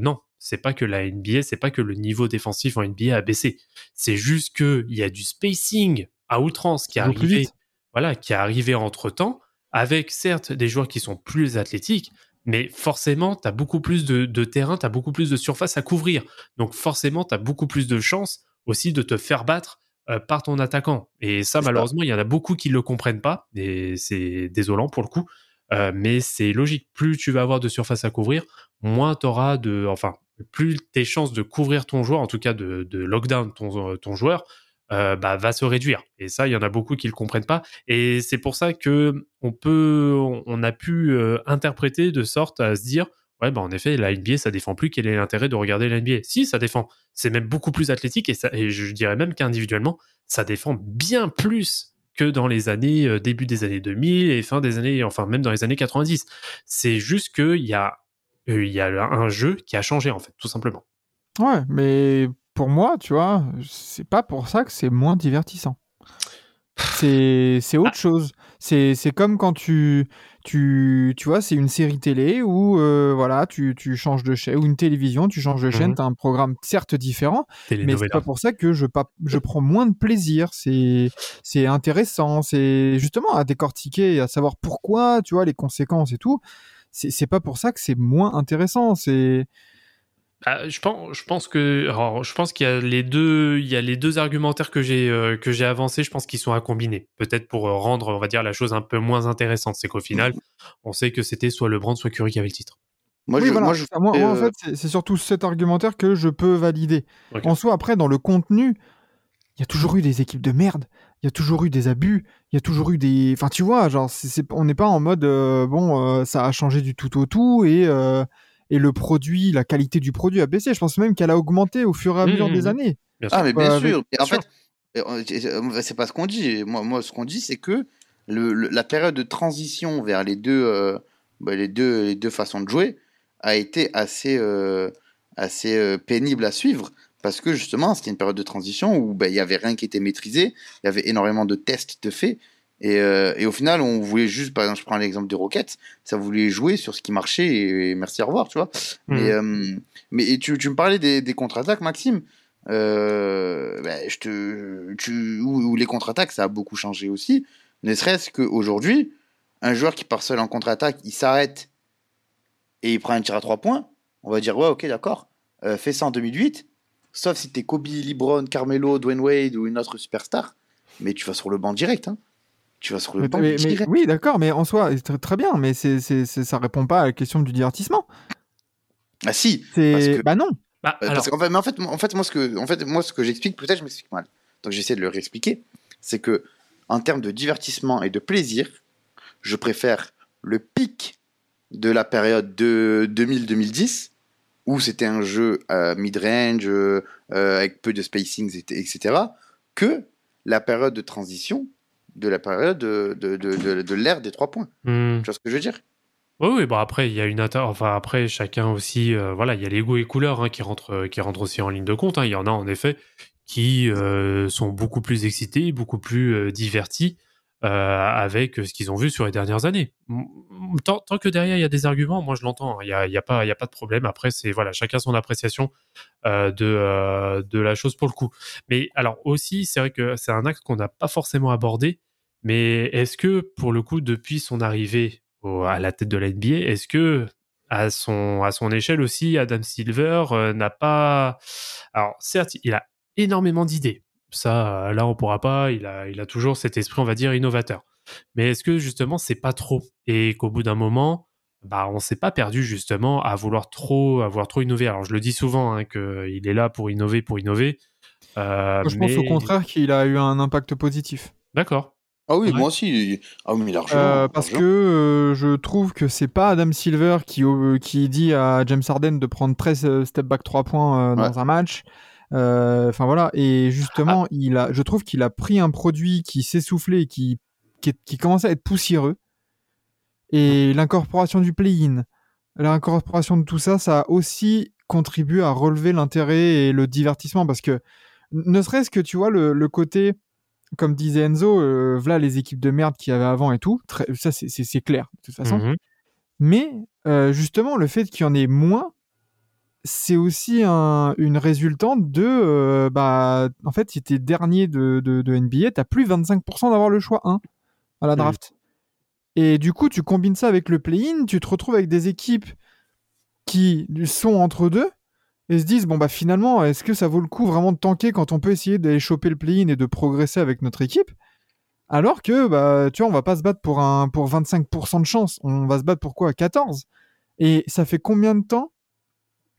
non, c'est pas que la NBA, c'est pas que le niveau défensif en NBA a baissé. C'est juste que il y a du spacing à outrance qui est arrivé, voilà, qui est arrivé entre temps, avec certes des joueurs qui sont plus athlétiques, mais forcément, tu as beaucoup plus de, de terrain, tu as beaucoup plus de surface à couvrir. Donc forcément, tu as beaucoup plus de chances aussi de te faire battre euh, par ton attaquant. Et ça, malheureusement, il y en a beaucoup qui le comprennent pas, et c'est désolant pour le coup. Euh, mais c'est logique. Plus tu vas avoir de surface à couvrir, moins tu auras de. Enfin, plus tes chances de couvrir ton joueur, en tout cas de, de lockdown ton, ton joueur, euh, bah, va se réduire. Et ça, il y en a beaucoup qui le comprennent pas. Et c'est pour ça que on peut, on a pu euh, interpréter de sorte à se dire, ouais, bah en effet, la NBA, ça défend plus. Quel est l'intérêt de regarder la NBA Si, ça défend. C'est même beaucoup plus athlétique et, je dirais même qu'individuellement, ça défend bien plus que dans les années euh, début des années 2000 et fin des années, enfin même dans les années 90. C'est juste qu'il y a y a un jeu qui a changé en fait, tout simplement. Ouais, mais pour moi, tu vois, c'est pas pour ça que c'est moins divertissant. C'est autre chose. C'est comme quand tu tu tu vois, c'est une série télé où euh, voilà, tu, tu changes de chaîne ou une télévision, tu changes de chaîne, Mhm. tu as un programme certes différent, mais c'est pas pour ça que je pas je prends moins de plaisir, c'est c'est intéressant, c'est justement à décortiquer à savoir pourquoi, tu vois, les conséquences et tout. C'est pas pour ça que c'est moins intéressant, c'est Ah, je pense, je pense que, alors, je pense qu'il y a les deux, il y a les deux argumentaires que j'ai euh, que j'ai avancés. Je pense qu'ils sont à combiner, peut-être pour euh, rendre, on va dire, la chose un peu moins intéressante. C'est qu'au final, on sait que c'était soit LeBron, soit Curry qui avait le titre. Moi, oui, je, voilà. moi, je, Ça, moi, moi, en fait, c'est- surtout cet argumentaire que je peux valider. En soi, après, dans le contenu, il y a toujours eu des équipes de merde, il y a toujours eu des abus, il y a toujours eu des. Enfin, tu vois, genre, on n'est pas en mode euh, bon, euh, ça a changé du tout au tout et, euh, et le produit, la qualité du produit a baissé. Je pense même qu'elle a augmenté au fur et à Mhm, mesure des mhm. années. Bien sûr. Ah, mais bien sûr. En sûr. fait, euh, euh, c'est pas ce qu'on dit. Moi, moi, ce qu'on dit, c'est que le, le- la période de transition vers les deux, euh, bah, les deux, les deux façons de jouer a été assez, euh, assez euh, pénible à suivre parce que justement, c'était une période de transition où bah, il y avait rien qui était maîtrisé, il y avait énormément de tests de faits. Et, euh, et au final, on voulait juste, par exemple, je prends l'exemple des Rockets, ça voulait jouer sur ce qui marchait et, et merci, au revoir, tu vois. Mais, euh, mais et tu, tu me parlais des, des contre-attaques, Maxime. Euh, je te, tu, ou, ou les contre-attaques, ça a beaucoup changé aussi. Ne serait-ce qu'aujourd'hui, un joueur qui part seul en contre-attaque, il s'arrête et il prend un tir à trois points. On va dire, ouais, ok, d'accord. Euh, fais ça en 2008. Sauf si t'es Kobe, LeBron, Carmelo, Dwayne Wade ou une autre superstar. Mais tu vas sur le banc direct. Hein. Tu vas sur le Mais- banc mais- oui, d'accord, mais en soi, c'est très, très bien, mais c'est c'est- c'est- ça répond pas à la question du divertissement. Ah si, C'est Parce que- bah non. Bah, Euh, alors, Parce qu'en fait, mais en fait, moi- en fait, moi, ce que, en fait, moi, ce que j'explique, peut-être je m'explique mal. Donc, j'essaie de le réexpliquer. C'est que, en termes de divertissement et de plaisir, je préfère le pic de la période de 2000-2010, où c'était un jeu euh, mid-range, euh, avec peu de spacings, et- etc., que la période de transition de la période de, de, de, de- de l'ère des trois points. hmm. Tu vois ce que je veux dire? Oui, oui, bon après il y a une inter... enfin après chacun aussi, euh, voilà, il y a les goûts et couleurs hein, qui rentrent, euh, qui rentrent aussi en ligne de compte. hein. Il y en a en effet qui euh, sont beaucoup plus excités, beaucoup plus euh, divertis avec ce qu'ils ont vu sur les dernières années. Tant, que derrière il y a des arguments, moi je l'entends. Il y a, a pas, de problème. Après c'est voilà, chacun son appréciation euh, de euh, de la chose pour le coup. Mais alors aussi, c'est vrai que c'est un axe qu'on n'a pas forcément abordé. Mais est-ce que pour le coup, depuis son arrivée à la tête de la NBA, est-ce que à son, échelle aussi, Adam Silver euh, n'a pas. Alors, certes, il a énormément d'idées. Ça, euh, là, on pourra pas. Il a, il a toujours cet esprit, on va dire, innovateur. Mais est-ce que justement, c'est pas trop? Et qu'au bout d'un moment, bah, on s'est pas perdu justement à vouloir trop, à vouloir trop innover. Alors, je le dis souvent, hein, qu'il est là pour innover, pour innover. Euh, Moi, je pense au contraire qu'il a eu un impact positif. D'accord. Ah oui, Ouais. moi aussi. Ah oui, mais largement. Euh, parce que euh, je trouve que c'est pas Adam Silver qui, euh, qui dit à James Harden de prendre 13 euh, step back 3 points euh, dans Ouais. un match. Euh, Enfin voilà, et justement, il a, je trouve qu'il a pris un produit qui s'essoufflait, qui, qui, commençait à être poussiéreux. Et l'incorporation du play-in, l'incorporation de tout ça, ça a aussi contribué à relever l'intérêt et le divertissement. Parce que, ne serait-ce que, tu vois, le, le côté, comme disait Enzo, euh, voilà les équipes de merde qu'il y avait avant et tout, très- ça c'est- clair, de toute façon. Mhm. Mais euh, justement, le fait qu'il y en ait moins, c'est aussi un- une résultante de. euh, bah, en fait, si t'es dernier de, de, de NBA, t'as plus 25% d'avoir le choix 1 à la Mhm. draft. Et du coup, tu combines ça avec le play-in, tu te retrouves avec des équipes qui sont entre deux et se disent bon, bah finalement, est-ce que ça vaut le coup vraiment de tanker quand on peut essayer d'aller choper le play-in et de progresser avec notre équipe? Alors que, bah, tu vois, on va pas se battre pour, un, pour 25% de chance. On va se battre pour quoi? 14 Et ça fait combien de temps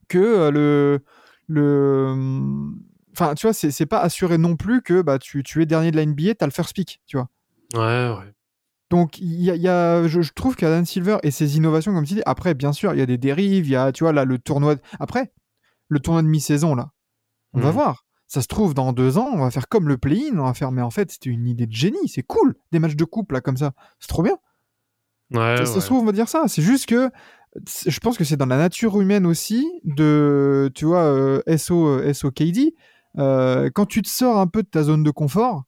que le. le Enfin, tu vois, c'est pas assuré non plus que bah, tu, tu es dernier de la NBA, tu as le first pick, tu vois. Ouais, ouais. Donc, y a, y a- je, je trouve qu'Adam Silver et ses innovations, comme tu dis, après, bien sûr, il y a des dérives, il y a, tu vois, là, le tournoi. Après, le tournoi de mi-saison, là, on va Mhm. voir. Ça se trouve, dans deux ans, on va faire comme le play-in, on va faire, mais en fait, c'était une idée de génie, c'est cool, des matchs de couple, là, comme ça. C'est trop bien. Ouais, ça, ça ouais. se trouve, on va dire ça. C'est juste que je pense que c'est dans la nature humaine aussi de, tu vois, euh, SO, euh, SOKD. euh, quand tu te sors un peu de ta zone de confort,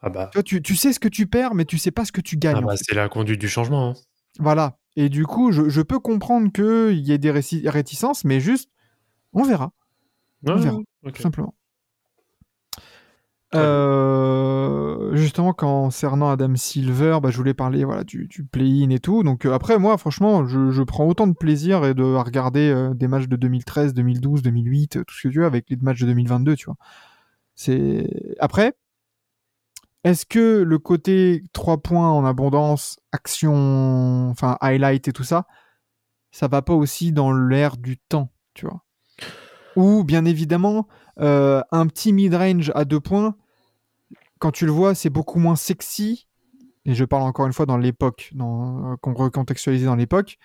Ah bah, tu, vois, tu, tu sais ce que tu perds, mais tu sais pas ce que tu gagnes. ah bah, c'est la conduite du changement. hein. Voilà. Et du coup, je, je peux comprendre qu'il y ait des réticences, mais juste, on verra, Ouais, verra. tout simplement. Euh, justement, concernant Adam Silver, bah, je voulais parler voilà, du, du play-in et tout. Donc euh, après, moi, franchement, je, je prends autant de plaisir et de à regarder euh, des matchs de 2013, 2012, 2008, euh, tout ce que tu veux, avec les matchs de 2022, tu vois. C'est après. Est-ce que le côté 3 points en abondance, action, enfin highlight et tout ça, ça va pas aussi dans l'air du temps, tu vois? Ou bien évidemment, euh, un petit mid-range à 2 points, quand tu le vois, c'est beaucoup moins sexy, et je parle encore une fois dans l'époque, euh, qu'on recontextualise dans l'époque,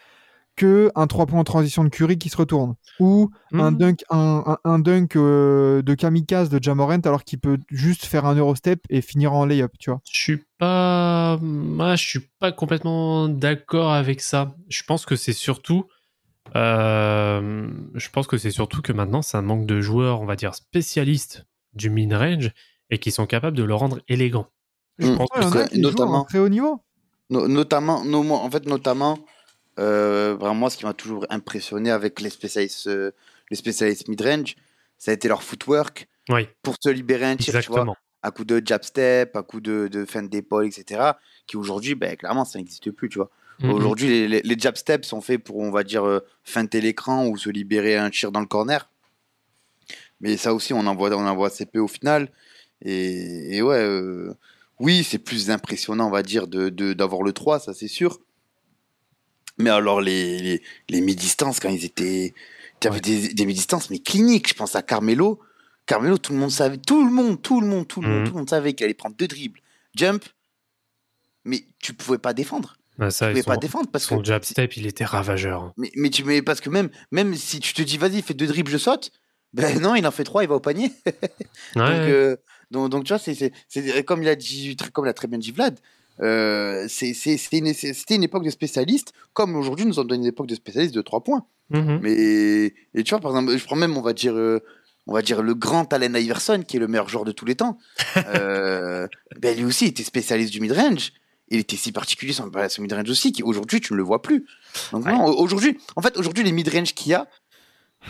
que un 3 points en transition de Curry qui se retourne. Ou un Mhm. dunk, un, un- un dunk euh, de kamikaze de Jamorant alors qu'il peut juste faire un Eurostep et finir en layup, tu vois. Je suis pas, moi, je suis pas complètement d'accord avec ça. Je pense que c'est surtout, euh, je pense que c'est surtout que maintenant, c'est un manque de joueurs, on va dire spécialistes du mid-range et qui sont capables de le rendre élégant. Je Mm. pense Ouais, que ça- a un notamment- très haut niveau. No- notamment, no- en fait, notamment, euh, vraiment, moi, ce qui m'a toujours impressionné avec les spécialistes, euh, les spécialistes mid-range, ça a été leur footwork oui, pour se libérer un tir, tu vois, à coup de jab step, à coup de, de feinte d'épaule, etc. Qui aujourd'hui, ben, clairement, ça n'existe plus, tu vois. Mhm. Aujourd'hui, les, les, les jab steps sont faits pour, on va dire, euh, feinter l'écran ou se libérer un tir dans le corner. Mais ça aussi, on en voit, on en voit assez peu au final. Et, et ouais, euh, oui, c'est plus impressionnant, on va dire, de, de- d'avoir le 3, ça c'est sûr. Mais alors, les, les, les mi-distances, quand ils étaient. Tu avais Ouais. des, des mi-distances, mais cliniques. Je pense à Carmelo. Carmelo, tout le monde savait, tout le monde, tout le monde, tout le monde, Mhm. tout le monde savait qu'il allait prendre deux dribbles, jump, mais tu pouvais pas défendre. Ouais, ça, Tu pouvais pas défendre parce que. son jab step, il était ravageur. hein. Mais, mais, tu, mais parce que même, même si tu te dis, vas-y, fais deux dribbles, je saute, ben non, il en fait trois, il va au panier. Ouais, donc, ouais. euh, donc, donc, tu vois, c'est, c'est, c'est- comme il a dit, comme l'a très bien dit Vlad, euh, c'est, c'est, c'était, une, une époque de spécialistes, comme aujourd'hui nous sommes dans une époque de spécialistes de trois points. Mhm. Mais et tu vois, par exemple, je prends même, on va dire, euh, on va dire le grand Allen Iverson, qui est le meilleur joueur de tous les temps. Euh, ben lui aussi était spécialiste du mid-range. Il était si particulier sur son mid-range aussi qu'aujourd'hui tu ne le vois plus. Donc Ouais. non, aujourd'hui, en fait, aujourd'hui les mid-range qu'il y a,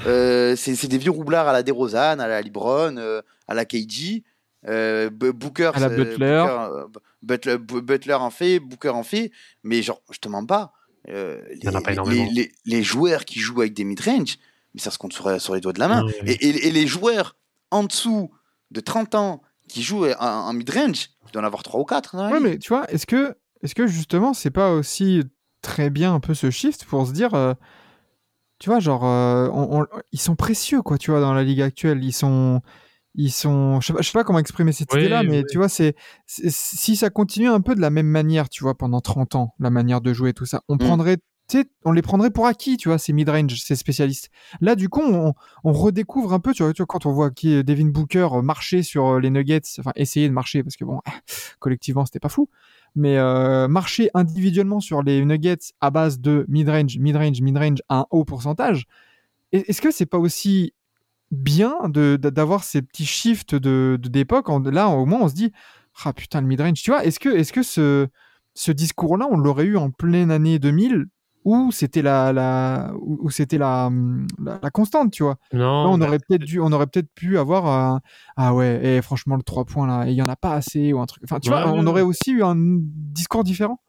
euh, c'est des vieux roublards à la DeRozan, à la LeBron, euh, à la KG. Euh, Booker, À la Butler. Booker, Butler, Bu- Butler en fait, Booker en fait, mais genre, je te mens pas. y en a les- pas les- les, les joueurs qui jouent avec des mid-range, mais ça se compte sur, sur les doigts de la main. Ouais, ouais. Et, et- et les joueurs en dessous de 30 ans qui jouent en, en mid-range, il doit en avoir 3 ou 4. Ouais, mais tu vois, est-ce que, est-ce que justement, c'est pas aussi très bien un peu ce shift pour se dire, euh, tu vois, genre, euh, on- on- ils sont précieux, quoi, tu vois, dans la ligue actuelle. Ils sont, ils sont, je sais pas, je sais pas comment exprimer cette Oui, idée-là, mais oui. tu vois, c'est, si ça continue un peu de la même manière, tu vois, pendant 30 ans, la manière de jouer, tout ça, on prendrait, tu sais, on les prendrait pour acquis, tu vois, ces mid-range, ces spécialistes. Là, du coup, on, redécouvre un peu, tu vois, quand on voit Devin Booker euh, marcher sur euh, les Nuggets, enfin, essayer de marcher, parce que bon, collectivement, c'était pas fou, mais euh, marcher individuellement sur les Nuggets à base de mid-range, mid-range, mid-range à un haut pourcentage, est- est-ce que c'est pas aussi bien de- de- d'avoir ces petits shifts d'époque Là, au moins, on se dit, ah putain, le mid-range, tu vois, est-ce que, est-ce que ce, ce discours-là, on l'aurait eu en pleine année 2000 ou c'était la, la, ou ou c'était la, la, la constante, tu vois Non, Là, on bah, aurait peut-être dû, on aurait peut-être pu avoir un, ah ouais, et franchement le 3 points là, il y en a pas assez ou un truc. Enfin, tu Ouais, vois, ouais, on ouais. aurait aussi eu un discours différent.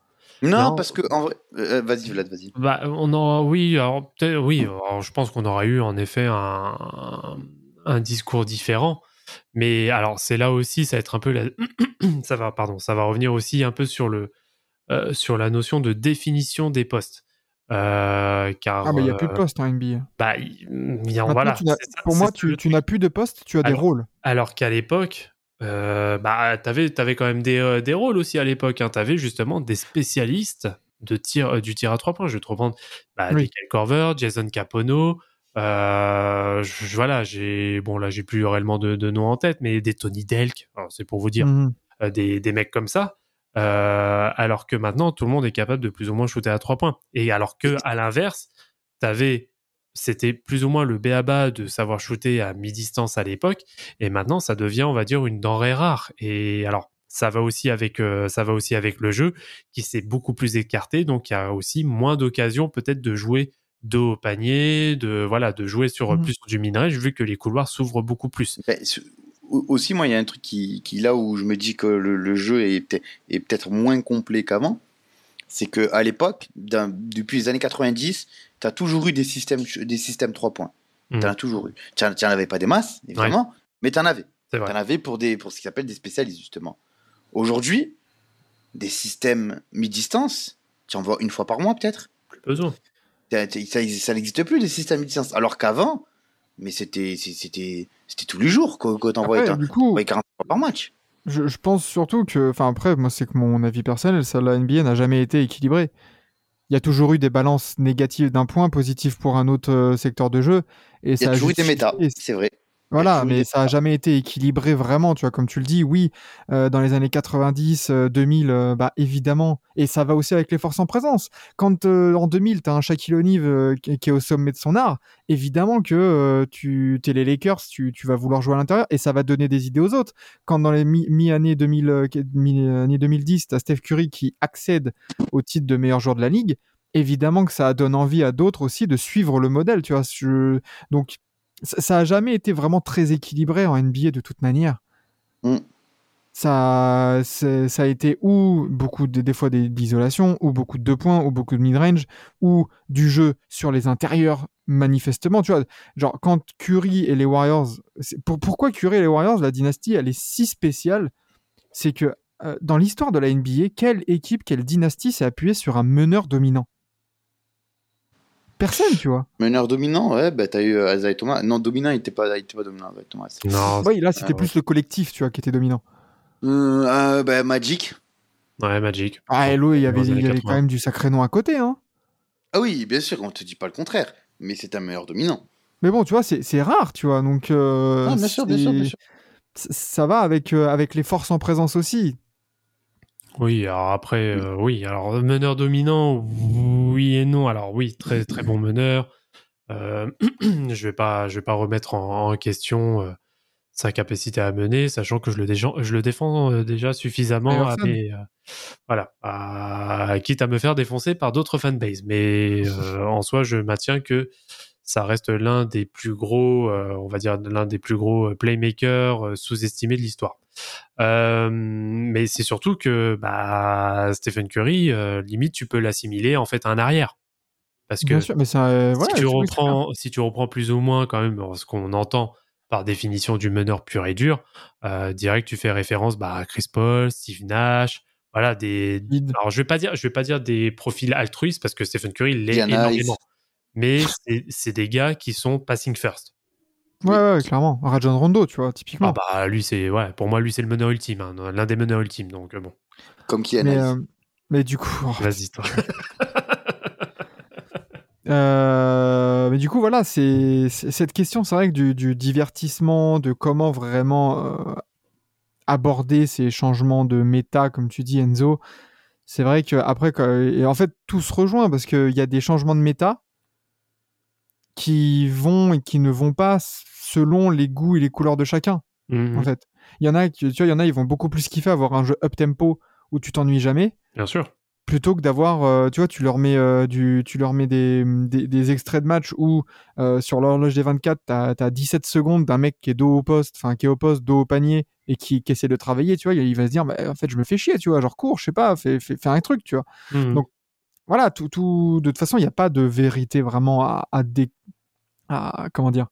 Non, Non. parce que en vrai, euh, vas-y Vlad, vas-y. Bah, on aura, oui, alors peut-être, oui, alors, je pense qu'on aurait eu en effet un, un, un discours différent. Mais alors, c'est là aussi, ça va être un peu la, ça va, pardon, ça va revenir aussi un peu sur le, euh, sur la notion de définition des postes. Euh, car, Ah, mais il y a plus de euh, postes en NBA. bah, y a, Maintenant, voilà. tu ça- pour moi, tu, tu n'as plus de postes, tu as des rôles. Alors qu'à l'époque, euh, bah, t'avais, t'avais quand même des, euh, des rôles aussi à l'époque. Hein. T'avais justement des spécialistes de tir, du tir à trois points. Je vais te reprendre bah, Oui. Michael Corver, Jason Capono, je- je- voilà, j'ai bon là, j'ai plus réellement de, de noms en tête, mais des Tony Delk, c'est pour vous dire, euh, des, des mecs comme ça. Euh, alors que maintenant, tout le monde est capable de plus ou moins shooter à trois points. Et alors que à l'inverse, t'avais, c'était plus ou moins le béaba de savoir shooter à mi-distance à l'époque, et maintenant ça devient, on va dire, une denrée rare. Et alors, ça va aussi avec, euh, ça va aussi avec le jeu qui s'est beaucoup plus écarté, donc il y a aussi moins d'occasions peut-être de jouer dos au panier, de voilà, de jouer sur Mhm. plus sur du minerai, vu que les couloirs s'ouvrent beaucoup plus. Ben, au- aussi, moi, il y a un truc qui, qui là où je me dis que le, le jeu est, peut- est peut-être moins complet qu'avant, c'est que à l'époque, depuis les années 90, tu as toujours eu des systèmes, des systèmes 3 points. Mhm. Tu en as toujours eu. Tu n'en avais pas des masses, évidemment, mais tu en avais. Tu en avais pour, des, pour ce qu'ils appellent des spécialistes, justement. Aujourd'hui, des systèmes mi-distance, tu en vois une fois par mois, peut-être. Plus besoin. Ça, n'existe plus, les systèmes mi-distance. Alors qu'avant, mais c'était c'était c'était tous les jours que, que t'envoyais Après, t'en- du coup, t'envoyais 40 fois par match. je, je pense surtout que, enfin après, moi c'est que mon avis personnel, ça, la NBA n'a jamais été équilibrée. Il y a toujours eu des balances négatives d'un point, positives pour un autre euh, secteur de jeu, et Il y ça a toujours eu des méta, c'est vrai. Voilà, mais ça a jamais été équilibré vraiment, tu vois, comme tu le dis, oui, euh, dans les années 90, euh, 2000, euh, bah évidemment, et ça va aussi avec les forces en présence. Quand euh, en 2000, tu as un Shaquille O'Neal euh, qui est au sommet de son art, évidemment que euh, tu es les Lakers, tu, tu vas vouloir jouer à l'intérieur, et ça va donner des idées aux autres. Quand dans les mi- mi-années 2000, euh, mi-année 2010, tu as Steph Curry qui accède au titre de meilleur joueur de la ligue, évidemment que ça donne envie à d'autres aussi de suivre le modèle, tu vois. Je- Donc, ça, ça a jamais été vraiment très équilibré en NBA de toute manière. Mm. Ça, ça a été ou beaucoup de, des fois d'isolation, ou beaucoup de deux points, ou beaucoup de mid-range, ou du jeu sur les intérieurs manifestement. Tu vois, genre quand Curry et les Warriors, pour, pourquoi Curry et les Warriors, la dynastie, elle est si spéciale, c'est que euh, dans l'histoire de la NBA, quelle équipe, quelle dynastie s'est appuyée sur un meneur dominant? Personne, tu vois. Meneur dominant, ouais, bah t'as eu euh, Isaiah Thomas. Non, dominant, il était pas, il était pas dominant, Thomas. Non, Oui, là, c'était Ah ouais. plus le collectif, tu vois, qui était dominant. Euh, euh, bah, Magic. ouais, Magic. Ah, Hello, il y avait, il y avait 80. quand même du sacré nom à côté, hein. Ah oui, bien sûr, on te dit pas le contraire, mais c'est un meilleur dominant. Mais bon, tu vois, c'est rare, tu vois. Donc, euh, Ah, bien sûr, bien sûr, bien sûr. ça va avec, euh, avec les forces en présence aussi. Oui, alors après, euh, oui, alors meneur dominant, oui et non. Alors oui, très très bon meneur. Euh, je vais pas, je vais pas remettre en, en question euh, sa capacité à mener, sachant que je le, déja- je le défends euh, déjà suffisamment. Iverson. À mes, euh, voilà, à- quitte à me faire défoncer par d'autres fanbases. Mais euh, en soi, je maintiens que ça reste l'un des plus gros, euh, on va dire l'un des plus gros euh, playmakers euh, sous-estimés de l'histoire. Euh, mais c'est surtout que bah, Stephen Curry, euh, limite, tu peux l'assimiler en fait à un arrière. Parce que Bien sûr, mais ça. euh, voilà, si, tu reprends, si tu reprends plus ou moins quand même ce qu'on entend par définition du meneur pur et dur, euh, direct tu fais référence bah, à Chris Paul, Steve Nash, voilà des. Alors je vais pas dire, je vais pas dire des profils altruistes parce que Stephen Curry l'est énormément, mais c'est- des gars qui sont passing first. Ouais, ouais, clairement. Rajon Rondo, tu vois, typiquement. Ah bah lui c'est ouais, pour moi lui c'est le meneur ultime, hein, l'un des meneurs ultimes donc euh, bon. Comme qui est mais, euh, mais du coup. oh, Vas-y toi. Euh, mais du coup, voilà, c'est c'est- cette question, c'est vrai que du, du divertissement, de comment vraiment euh, aborder ces changements de méta, comme tu dis, Enzo. C'est vrai que après, quand- et en fait, tout se rejoint parce qu'il y a des changements de méta qui vont et qui ne vont pas selon les goûts et les couleurs de chacun. Mhm, En fait, il y en a, qui- tu vois, il y en a, ils vont beaucoup plus kiffer avoir un jeu up tempo où tu t'ennuies jamais Bien sûr. plutôt que d'avoir, euh, tu vois, tu leur mets, euh, du, tu leur mets des, des, des extraits de match où euh, sur l'horloge des 24, tu as, 17 secondes d'un mec qui est dos au poste, enfin qui est au poste, dos au panier et qui, qui essaie de travailler, tu vois, il va se dire, bah, en fait, je me fais chier, tu vois, genre cours, je sais pas, fais, fais, fais un truc, tu vois. Mhm. Donc, Voilà, tout, tout, de toute façon, il n'y a pas de vérité vraiment à, à, dé- à- comment dire,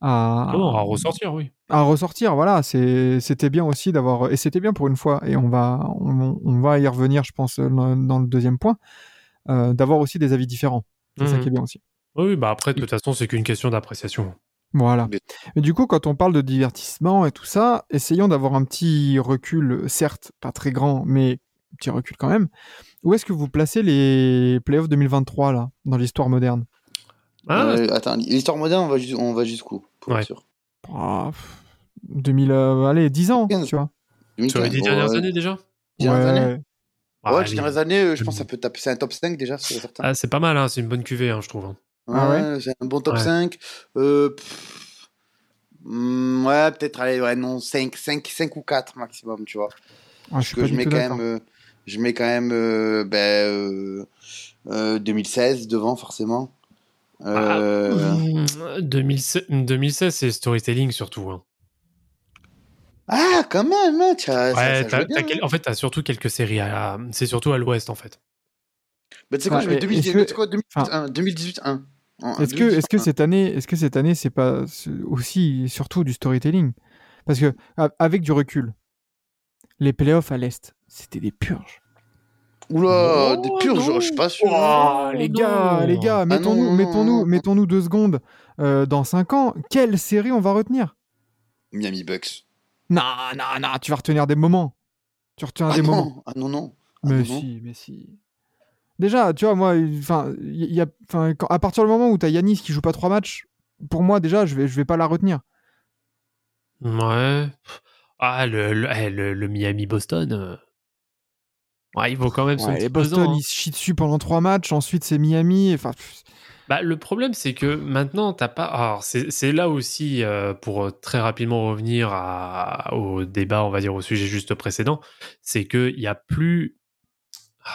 à, Non, à ressortir, oui. à ressortir. Voilà, c'était bien aussi d'avoir et c'était bien pour une fois. Et on va on, on va y revenir, je pense, dans, dans le deuxième point, euh, d'avoir aussi des avis différents. C'est ça Mhm. qui est bien aussi. Oui, bah après, de toute façon, c'est qu'une question d'appréciation. Voilà. Mais- du coup, quand on parle de divertissement et tout ça, essayons d'avoir un petit recul, certes pas très grand, mais un petit recul quand même. Où est-ce que vous placez les playoffs 2023 là dans l'histoire moderne? Ah, Euh, attends, l'histoire moderne, on va, jus- on va jusqu'où pour Ouais. être sûr? Ah, pff, 2000, euh, allez, 10 ans, 15. tu vois. sur les 2015, dix dernières ouais. années déjà? Ouais. années? Ah, Ouais, dix dernières années, euh, je pense que ça peut taper. C'est un top 5 déjà, c'est certain. Ah, c'est pas mal, hein, c'est une bonne cuvée, hein, je trouve. hein. Ah ouais? c'est un bon top Ouais. 5. Euh, pff, hmm, ouais, peut-être, allez, ouais, non, 5, 5, 5 ou 4 maximum, tu vois. Ah, je suis que je mets tout quand d'accord. même, euh, je mets quand même euh, ben, euh, euh, 2016 devant forcément. Euh, Mmh, 2016, 2016, c'est storytelling surtout. hein. Ah, quand même, hein, ça- Ouais, ça bien, t'as hein. quel- en fait, t'as surtout quelques séries. à- C'est surtout à l'ouest, en fait. Bah, tu sais quoi, Ah, je mets et- 2018, est-ce que- tu sais quoi, 2018, 1, 2018, 1. En- Est-ce que, 2018, est-ce que 1. cette année, est-ce que cette année, c'est pas aussi surtout du storytelling? Parce que a- avec du recul, les playoffs à l'est, c'était des purges. Oula, Oh, des purges, non. je suis pas sûr. Oh, les non. gars, les gars, Ah mettons-nous, mettons-nous deux secondes. euh, dans cinq ans, quelle série on va retenir? Miami Bucks. Non, non, non, tu vas retenir des moments. Tu retiens Ah des non, moments. ah non, non. Ah Mais non, non. si, mais si. Déjà, tu vois, moi, enfin, il y a, enfin, quand- à partir du moment où t'as Yanis qui joue pas trois matchs, pour moi déjà, je vais, je vais pas la retenir. Ouais. Ah, le, le, eh, le- le Miami-Boston. Euh. Ouais, il vaut quand même son Ouais, Boston, pesant, hein. ils se chient dessus pendant trois matchs. Ensuite, c'est Miami. Enfin, Bah, le problème, c'est que maintenant, t'as pas. Alors, c'est là aussi, euh, pour euh, très rapidement revenir à- au débat, on va dire, au sujet juste précédent, c'est qu'il n'y a plus.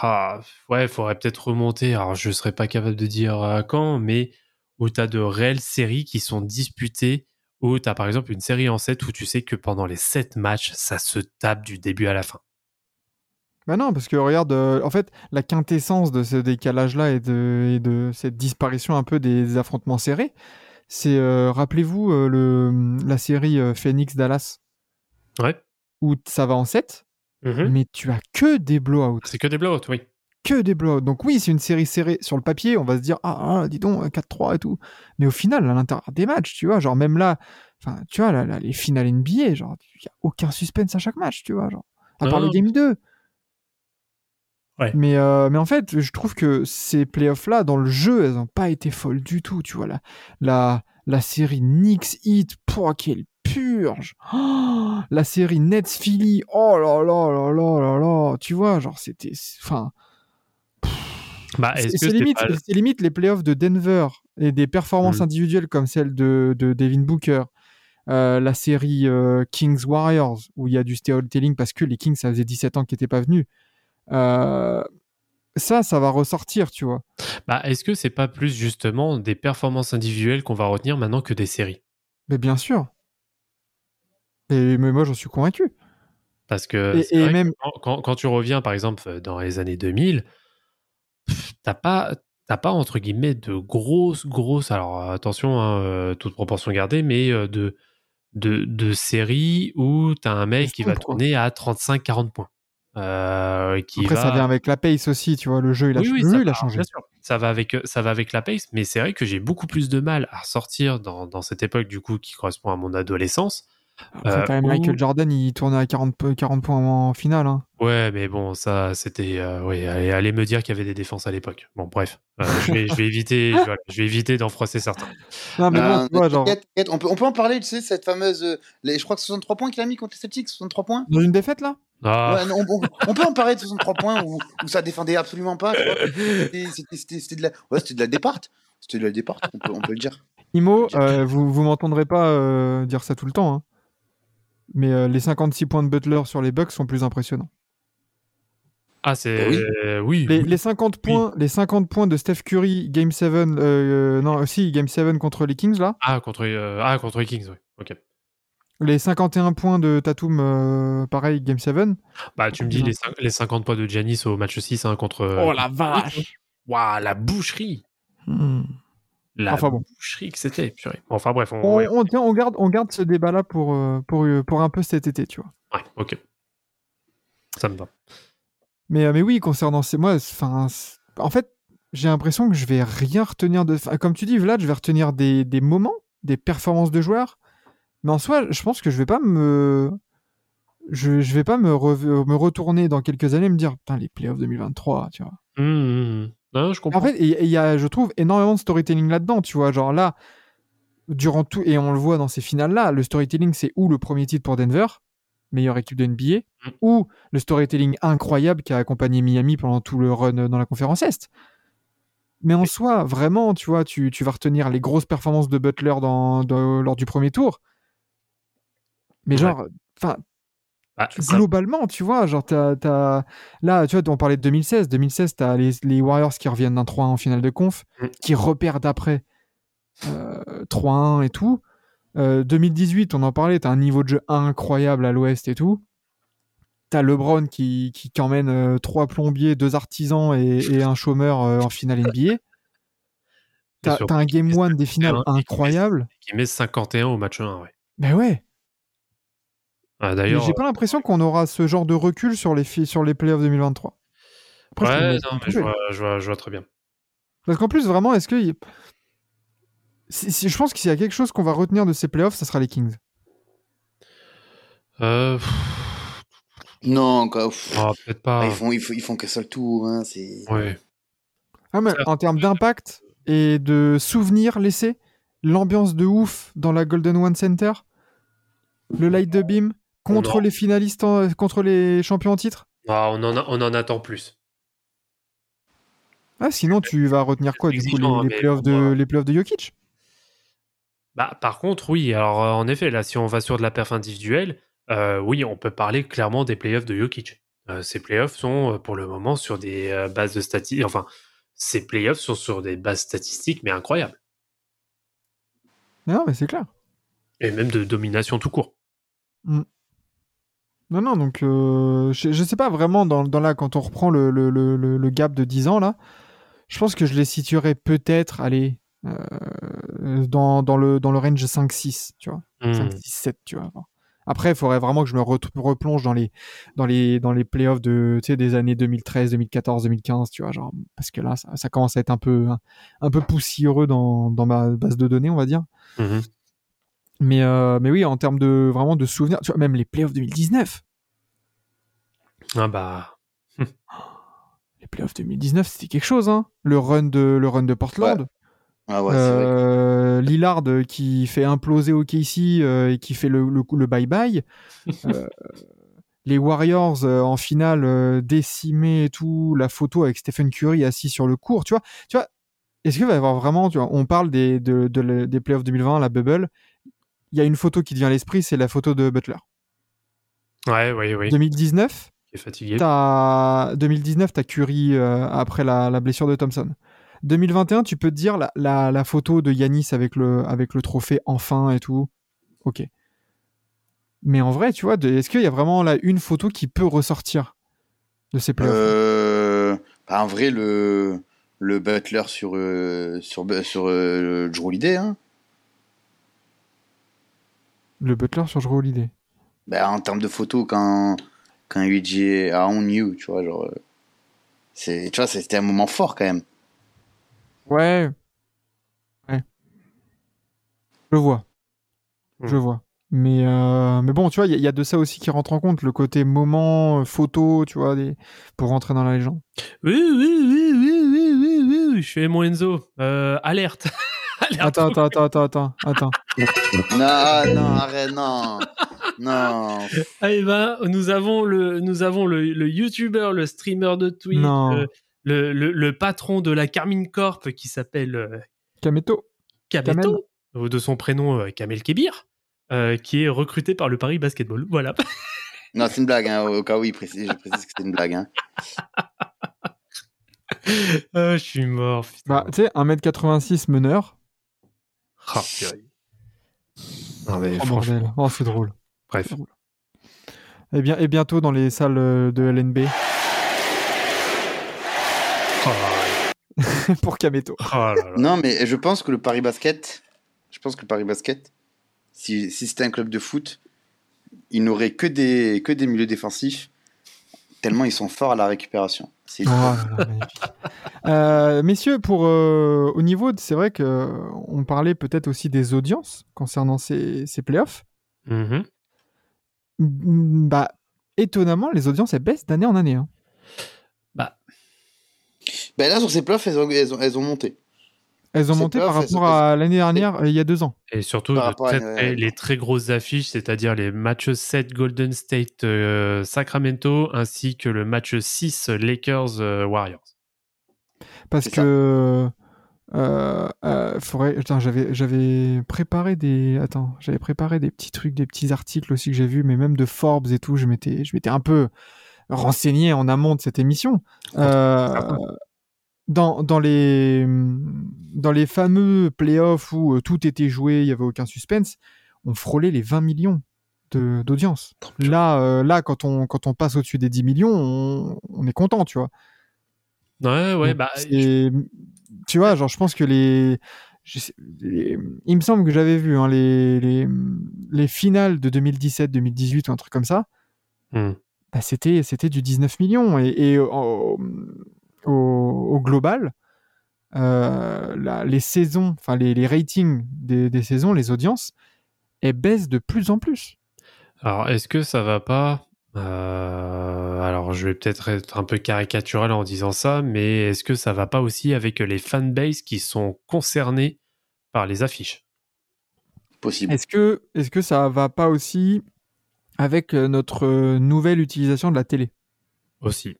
Ah, ouais, il faudrait peut-être remonter. Alors, je ne serais pas capable de dire à quand, mais où tu as de réelles séries qui sont disputées, où tu as par exemple une série en 7 où tu sais que pendant les 7 matchs, ça se tape du début à la fin. Bah non, parce que regarde, euh, en fait, la quintessence de ce décalage-là et de, et de cette disparition un peu des, affrontements serrés, c'est, euh, rappelez-vous, euh, le, la série euh, Phoenix-Dallas, Ouais. où ça va en 7, Mhm. mais tu as que des blowouts. C'est que des blowouts, oui. que des blowouts. Donc oui, c'est une série serrée sur le papier, on va se dire ah, ah, dis donc 4-3 et tout. Mais au final, à l'intérieur des matchs, tu vois, genre même là, enfin, tu vois, là, là, les finales NBA, genre il y a aucun suspense à chaque match, tu vois, genre à part Non, le game 2. Ouais. Mais, euh, mais en fait, je trouve que ces playoffs-là, dans le jeu, elles n'ont pas été folles du tout. Tu vois, la, la, la série Knicks Heat, pouah, quelle purge Oh, La série Nets Philly, oh là là là là là là Tu vois, genre, c'était... Enfin, Bah, c'est c'est limite, pas- c'est limite les playoffs de Denver et des performances Mhm. individuelles comme celle de, de Devin Booker, euh, la série euh, Kings Warriors où il y a du storytelling parce que les Kings ça faisait 17 ans qu'ils n'étaient pas venus. Euh, ça, ça va ressortir, tu vois. Bah, est-ce que c'est pas plus justement des performances individuelles qu'on va retenir maintenant que des séries? Mais bien sûr. Et mais moi, j'en suis convaincu. Parce que Et- que même- quand, quand- quand tu reviens, par exemple, dans les années 2000, pff, t'as pas, t'as pas entre guillemets de grosses, grosses. Alors attention, hein, euh, toute proportion gardée, mais euh, de, de, de séries où t'as un mec qui va tourner à 35-40 points. Euh, qui Après, va... ça vient avec la pace aussi, tu vois. Le jeu, il a, Oui, oui, le ça jeu, il a va, changé. bien sûr. Ça va avec, ça va avec la pace, mais c'est vrai que j'ai beaucoup plus de mal à ressortir dans, dans cette époque du coup qui correspond à mon adolescence. Après, Euh, quand même, où- Michael Jordan, il tournait à 40, po- 40 points en finale. hein. Ouais, mais bon, ça, c'était. euh, oui, allez, allez me dire qu'il y avait des défenses à l'époque. Bon, bref, euh, je, vais, je vais éviter, je vais éviter d'en froisser certains. Non, mais bon, tu vois, genre, t'inquiète, t'inquiète, on, peut, on peut en parler, tu sais, cette fameuse. les, je crois que 63 points qu'il a mis contre les Celtics, 63 points? Dans une défaite, là? Ah, Ouais, non, on, on- on peut en parler de 63 points où, où ça défendait absolument pas. C'était- de la, ouais, c'était de la départ. C'était de la départ, on peut, on peut le dire. Imo, euh, vous, vous m'entendrez pas euh, dire ça tout le temps, hein. mais euh, les 56 points de Butler sur les Bucks sont plus impressionnants. ah c'est. oui. euh, oui. Les, oui. les 50 points, les 50 points de Steph Curry, Game 7, euh, non, aussi Game 7 contre les Kings, là. Ah, contre, euh, ah, contre les Kings, oui. Ok. Les 51 points de Tatum, euh, pareil, Game 7. Bah, tu me dis les, les 50 points de Giannis au match 6 hein, contre. Oh la vache Waouh, la boucherie Hmm. La Enfin bon. boucherie que c'était, purée. Enfin bref, on. on, ouais, on- tiens, on garde, on garde ce débat-là pour, euh, pour, euh, pour un peu cet été, tu vois. ouais, ok. Ça me va. Mais, euh, mais oui, concernant ces. Moi, enfin, en fait, j'ai l'impression que je vais rien retenir de. Comme tu dis, Vlad, je vais retenir des, des moments, des performances de joueurs. Mais en soi, je pense que je vais pas me. Je, je vais pas me, re- me retourner dans quelques années et me dire, putain, les playoffs 2023, tu vois. Hum, hum. Non, je comprends. En fait, il y a, je trouve, énormément de storytelling là-dedans, tu vois. Genre là, durant tout, et on le voit dans ces finales-là, le storytelling, c'est ou le premier titre pour Denver, meilleure équipe de NBA, Mm. ou le storytelling incroyable qui a accompagné Miami pendant tout le run dans la conférence Est. Mais en soi, vraiment, tu vois, tu, tu vas retenir les grosses performances de Butler dans, dans- lors du premier tour. Mais genre, enfin, ça- globalement, tu vois, genre, t'as, là, tu vois, on parlait de 2016. 2016, t'as les, les Warriors qui reviennent d'un 3-1 en finale de conf, Mm. qui repèrent d'après euh, 3-1 et tout. Euh, 2018, on en parlait, t'as un niveau de jeu incroyable à l'ouest et tout. T'as LeBron qui, qui, qui emmène euh, trois plombiers, deux artisans et, et un chômeur euh, en finale NBA. T'as, un game met one des finales 51, incroyable. qui met 51 au match 1, ouais. Ben ouais. Ah, D'ailleurs, j'ai pas l'impression qu'on aura ce genre de recul sur les, sur les playoffs 2023. Après, je peux me ouais, mettre non, mais je vois, je, vois, je vois très bien. Parce qu'en plus, vraiment, est-ce que. y- Si, si- je pense que s'il y a quelque chose qu'on va retenir de ces playoffs, ça sera les Kings. Euh, Non, quoi. ah, peut-être Ah, pas. ils font, ils font, ils font qu'un seul tour. Hein, c'est... Ouais. Ah, mais en termes d'impact et de souvenirs laissés, l'ambiance de ouf dans la Golden One Center, le light de beam contre Non. les finalistes, en- contre les champions en titre? Ah, on, en a- on en attend plus. Ah, sinon, tu vas retenir quoi du coup les, hein, les playoffs de, bon, les playoffs de Jokic? Bah, par contre, oui. Alors, euh, en effet, là, si on va sur de la perf individuelle, euh, oui, on peut parler clairement des playoffs de Jokic. Euh, ces playoffs sont, euh, pour le moment, sur des euh, bases de statistiques. Enfin, ces playoffs sont sur des bases statistiques, mais incroyables. Non, mais c'est clair. Et même de domination tout court. Non, non, donc euh, je, je sais pas vraiment dans, dans là, quand on reprend le, le, le, le- gap de 10 ans, là, je pense que je les situerais peut-être, allez, euh, dans, dans, le, dans le range 5-6, tu vois. Hmm. 5-6-7, tu vois. Après, il faudrait vraiment que je me re- replonge dans les, dans les, dans les playoffs de, des années 2013, 2014, 2015, tu vois, genre, parce que là, ça, ça commence à être un peu, un, un peu poussiéreux dans, dans ma base de données, on va dire. Mhm. Mais, euh, mais oui, en termes de, vraiment de souvenirs, tu vois, même les playoffs 2019, Ah bah. les playoffs 2019, c'était quelque chose, hein. Le run de, le run de Portland. Ah ouais, vrai. Euh, Lillard euh, qui fait imploser OKC euh, et qui fait le, le, coup- le bye-bye. Euh, les Warriors euh, en finale euh, décimés et tout. La photo avec Stephen Curry assis sur le court. Tu vois, tu vois est-ce qu'il va y avoir vraiment, tu vois, on parle des, de, de des playoffs 2020, la bubble. Il y a une photo qui te vient à l'esprit, c'est la photo de Butler. Ouais, oui, oui. 2019, Qui est fatigué. T'as 2019, t'as Curry euh, après la, la blessure de Thompson. 2021, tu peux te dire la, la, la photo de Yanis avec le, avec le trophée enfin et tout. Ok. Mais en vrai, tu vois, de- est-ce qu'il y a vraiment là une photo qui peut ressortir de ces playoffs? Euh, bah, en vrai, le, le Butler sur, euh, sur, sur euh, Drew Holiday, hein. Le Butler sur Drew Holiday. Bah, en termes de photos, quand, quand UJ a on you, tu vois, genre. euh, C'est, tu vois, c'était un moment fort quand même. Ouais. Ouais. Je vois. Je Hmm. vois. Mais, euh, mais bon, tu vois, il y, y a de ça aussi qui rentre en compte, le côté moment, euh, photo, tu vois, des... pour rentrer dans la légende. Oui, oui, oui, oui, oui, oui, oui, je fais mon Enzo. Euh, alerte. Attends, attends, attends, attends, attends, attends. Non, non, arrête, non. Non. Ah, eh ben, nous avons le, nous avons le, le YouTuber, le streamer de Twitch, euh, le, le, le patron de la Carmine Corp qui s'appelle euh, Kameto. Kameto, ou de son prénom euh, Kamel Kebir, euh, qui est recruté par le Paris Basketball. Voilà. Non, c'est une blague, hein. Au cas où il précise, je précise que c'est une blague, hein. Je suis mort. putain. Bah, tu sais, 1m86 meneur. Ah, purée. Non, mais Oh bordel. Oh, c'est drôle. bref. Et, bien, et bientôt dans les salles de LNB Oh, pour Kameto. oh là là. Non, mais je pense que le Paris Basket, je pense que le Paris Basket, si, si c'était un club de foot, il n'aurait que des, que des milieux défensifs, tellement ils sont forts à la récupération. Oh magnifique. Euh, messieurs, pour euh, au niveau, de- c'est vrai que euh, on parlait peut-être aussi des audiences concernant ces, ces playoffs. Mhm. Mm, Bah, étonnamment, les audiences elles baissent d'année en année. hein. Bah, Ben là, sur ces playoffs, elles ont, elles ont, elles ont monté. Elles ont monté par rapport à l'année dernière, euh, il y a deux ans. Et surtout, très- une- les très grosses affiches, c'est-à-dire les matchs 7 Golden State euh, Sacramento ainsi que le match 6 Lakers euh, Warriors. Parce que euh, euh, faudrait. Attends, j'avais préparé des. Attends, j'avais préparé des petits trucs, des petits articles aussi que j'ai vus, mais même de Forbes et tout. Je m'étais je m'étais un peu renseigné en amont de cette émission. Euh, dans, dans les dans les fameux playoffs où euh, tout était joué, il y avait aucun suspense, on frôlait les 20 millions d'audience. Là, euh, là, quand on quand on passe au-dessus des 10 millions, on, on est content, tu vois. Ouais, ouais, bah, tu vois, genre, je pense que les, je sais- les- il me semble que j'avais vu hein, les, les, les finales de 2017-2018 ou un truc comme ça. hmm. Bah, c'était c'était du 19 millions et, et au, au, global, euh, la- les saisons, enfin les, les ratings des, des saisons, les audiences, elles baissent de plus en plus. Alors, est-ce que ça va pas euh, Alors, je vais peut-être être un peu caricatural en disant ça, mais est-ce que ça va pas aussi avec les fanbases qui sont concernés par les affiches? Possible. Est-ce que est-ce que ça va pas aussi avec euh, notre nouvelle utilisation de la télé? Aussi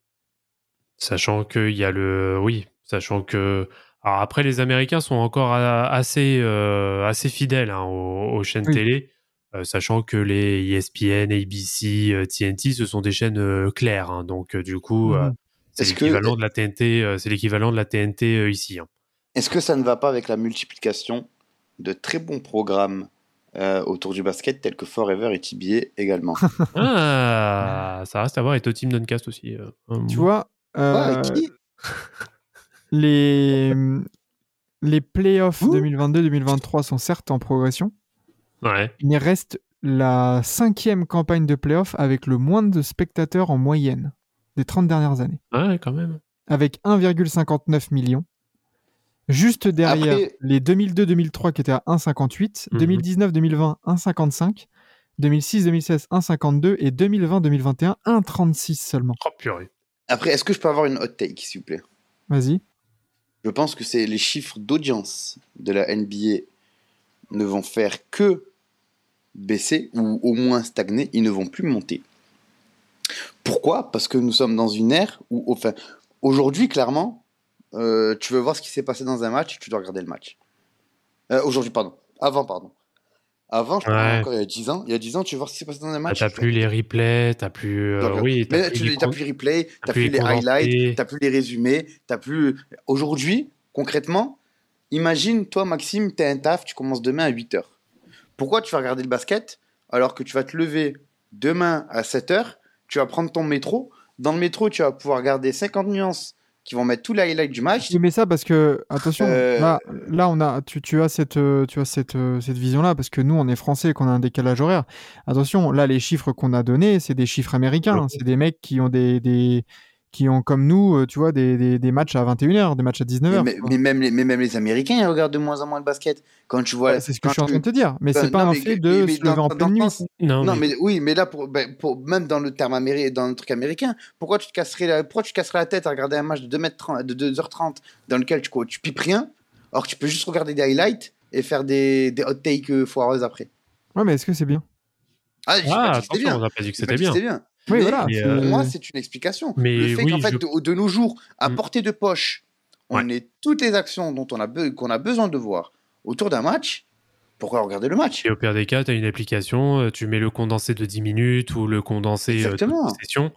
Sachant qu'il y a le. Oui, sachant que. Alors après, les Américains sont encore assez, euh, assez fidèles hein, aux, aux chaînes Oui. télé, euh, sachant que les ESPN, ABC, euh, TNT, ce sont des chaînes euh, claires. hein. donc, euh, du coup, euh, c'est que- l'équivalent de la TNT. euh, c'est l'équivalent de la TNT euh, ici. hein. Est-ce que ça ne va pas avec la multiplication de très bons programmes euh, autour du basket tels que Forever et TBA également? Ah, ça reste à voir avec au team Duncast aussi. euh. Tu vois, euh, qui les, les playoffs Ouh. 2022-2023 sont certes en progression, Ouais. mais reste la cinquième campagne de playoffs avec le moins de spectateurs en moyenne des 30 dernières années, Ouais, quand même. avec 1,59 million. Juste derrière Après- les 2002-2003 qui étaient à 1,58, Mhm. 2019-2020 1,55, 2006-2016 1,52 et 2020-2021 1,36 seulement. Oh, purée. Après, est-ce que je peux avoir une hot take, s'il vous plaît? Vas-y. Je pense que c'est les chiffres d'audience de la NBA ne vont faire que baisser ou au moins stagner, ils ne vont plus monter. Pourquoi? Parce que nous sommes dans une ère où, enfin, aujourd'hui, clairement, euh, tu veux voir ce qui s'est passé dans un match, tu dois regarder le match. Euh, aujourd'hui, pardon. Avant, pardon. Avant, je parle Ouais. encore il y a 10 ans. Il y a 10 ans, tu voir ce qui s'est passé dans un Ah, match? t'as plus les replays, t'as plus. euh, oui, t'as plus tu les plus les replays, t'as plus plus les les highlights, t'as plus les résumés, t'as plus. Aujourd'hui, concrètement, imagine, toi, Maxime, t'as un taf, tu commences demain à 8 h Pourquoi tu vas regarder le basket alors que tu vas te lever demain à 7 h Tu vas prendre ton métro. Dans le métro, tu vas pouvoir regarder 50 nuances qui vont mettre tous les highlights du match. Mais ça parce que attention, Euh, là, là on a, tu, tu as cette, euh, tu as cette, euh, cette vision-là parce que nous on est français et qu'on a un décalage horaire. Attention, là les chiffres qu'on a donnés, c'est des chiffres américains, Ouais. c'est des mecs qui ont des, des, qui ont comme nous, euh, tu vois, des, des, des matchs à 21h, des matchs à 19h. mais, mais même les, mais même les Américains, ils regardent de moins en moins le basket. Quand tu vois. c'est ce que je suis en train de te dire, mais Ben, c'est pas non, un mais- fait de mais se lever dans- en pleine le nuit. Non, Non, mais, mais oui, mais là, pour, ben, pour- même dans le terme américain, dans le truc américain, pourquoi tu te casserais la, pourquoi tu te casserais la tête à regarder un match de 2m30, de 2h30 dans lequel tu, quoi, tu pipes rien, alors que tu peux juste regarder des highlights et faire des, des hot takes euh, foireuses après Ouais, mais est-ce que c'est bien? Ah, j'ai Ah, pas dit que c'était attention, on bien. n'a pas dit que c'était bien. Oui, Mais voilà. mais, c'est- euh, Pour moi, c'est une explication. Mais le fait oui, qu'en fait, je- de, de nos jours, à Mm. portée de poche, on ait toutes les actions dont on a, be- qu'on a besoin de voir autour d'un match, pourquoi regarder le match? Et au pire des cas, tu as une application, euh, tu mets le condensé de 10 minutes ou le condensé euh, de Exactement. session.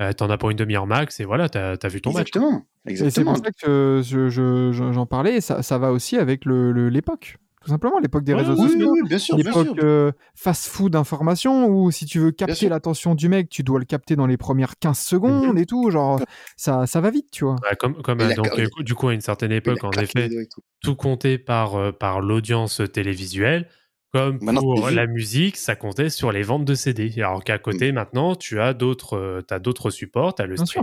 Euh, T'en as pour une demi-heure max et voilà, t'as as vu ton match. Exactement. C'est Exactement. pour ça que je- je- je- j'en parlais, ça, ça va aussi avec le- le- l'époque. Tout simplement, l'époque des Ouais, réseaux oui, sociaux. oui, oui, bien sûr, bien l'époque sûr. euh, fast-food information où si tu veux capter l'attention du mec, tu dois le capter dans les premières 15 secondes et tout, genre ça, ça va vite, tu vois. Ouais, comme, comme, Et euh, la donc, euh, du coup, à une certaine époque, en effet, tout. tout comptait par, euh, par l'audience télévisuelle. Comme Maintenant, pour la musique, ça comptait sur les ventes de CD. Alors qu'à côté, maintenant, tu as d'autres euh, t'as d'autres supports, tu as le Bien sûr.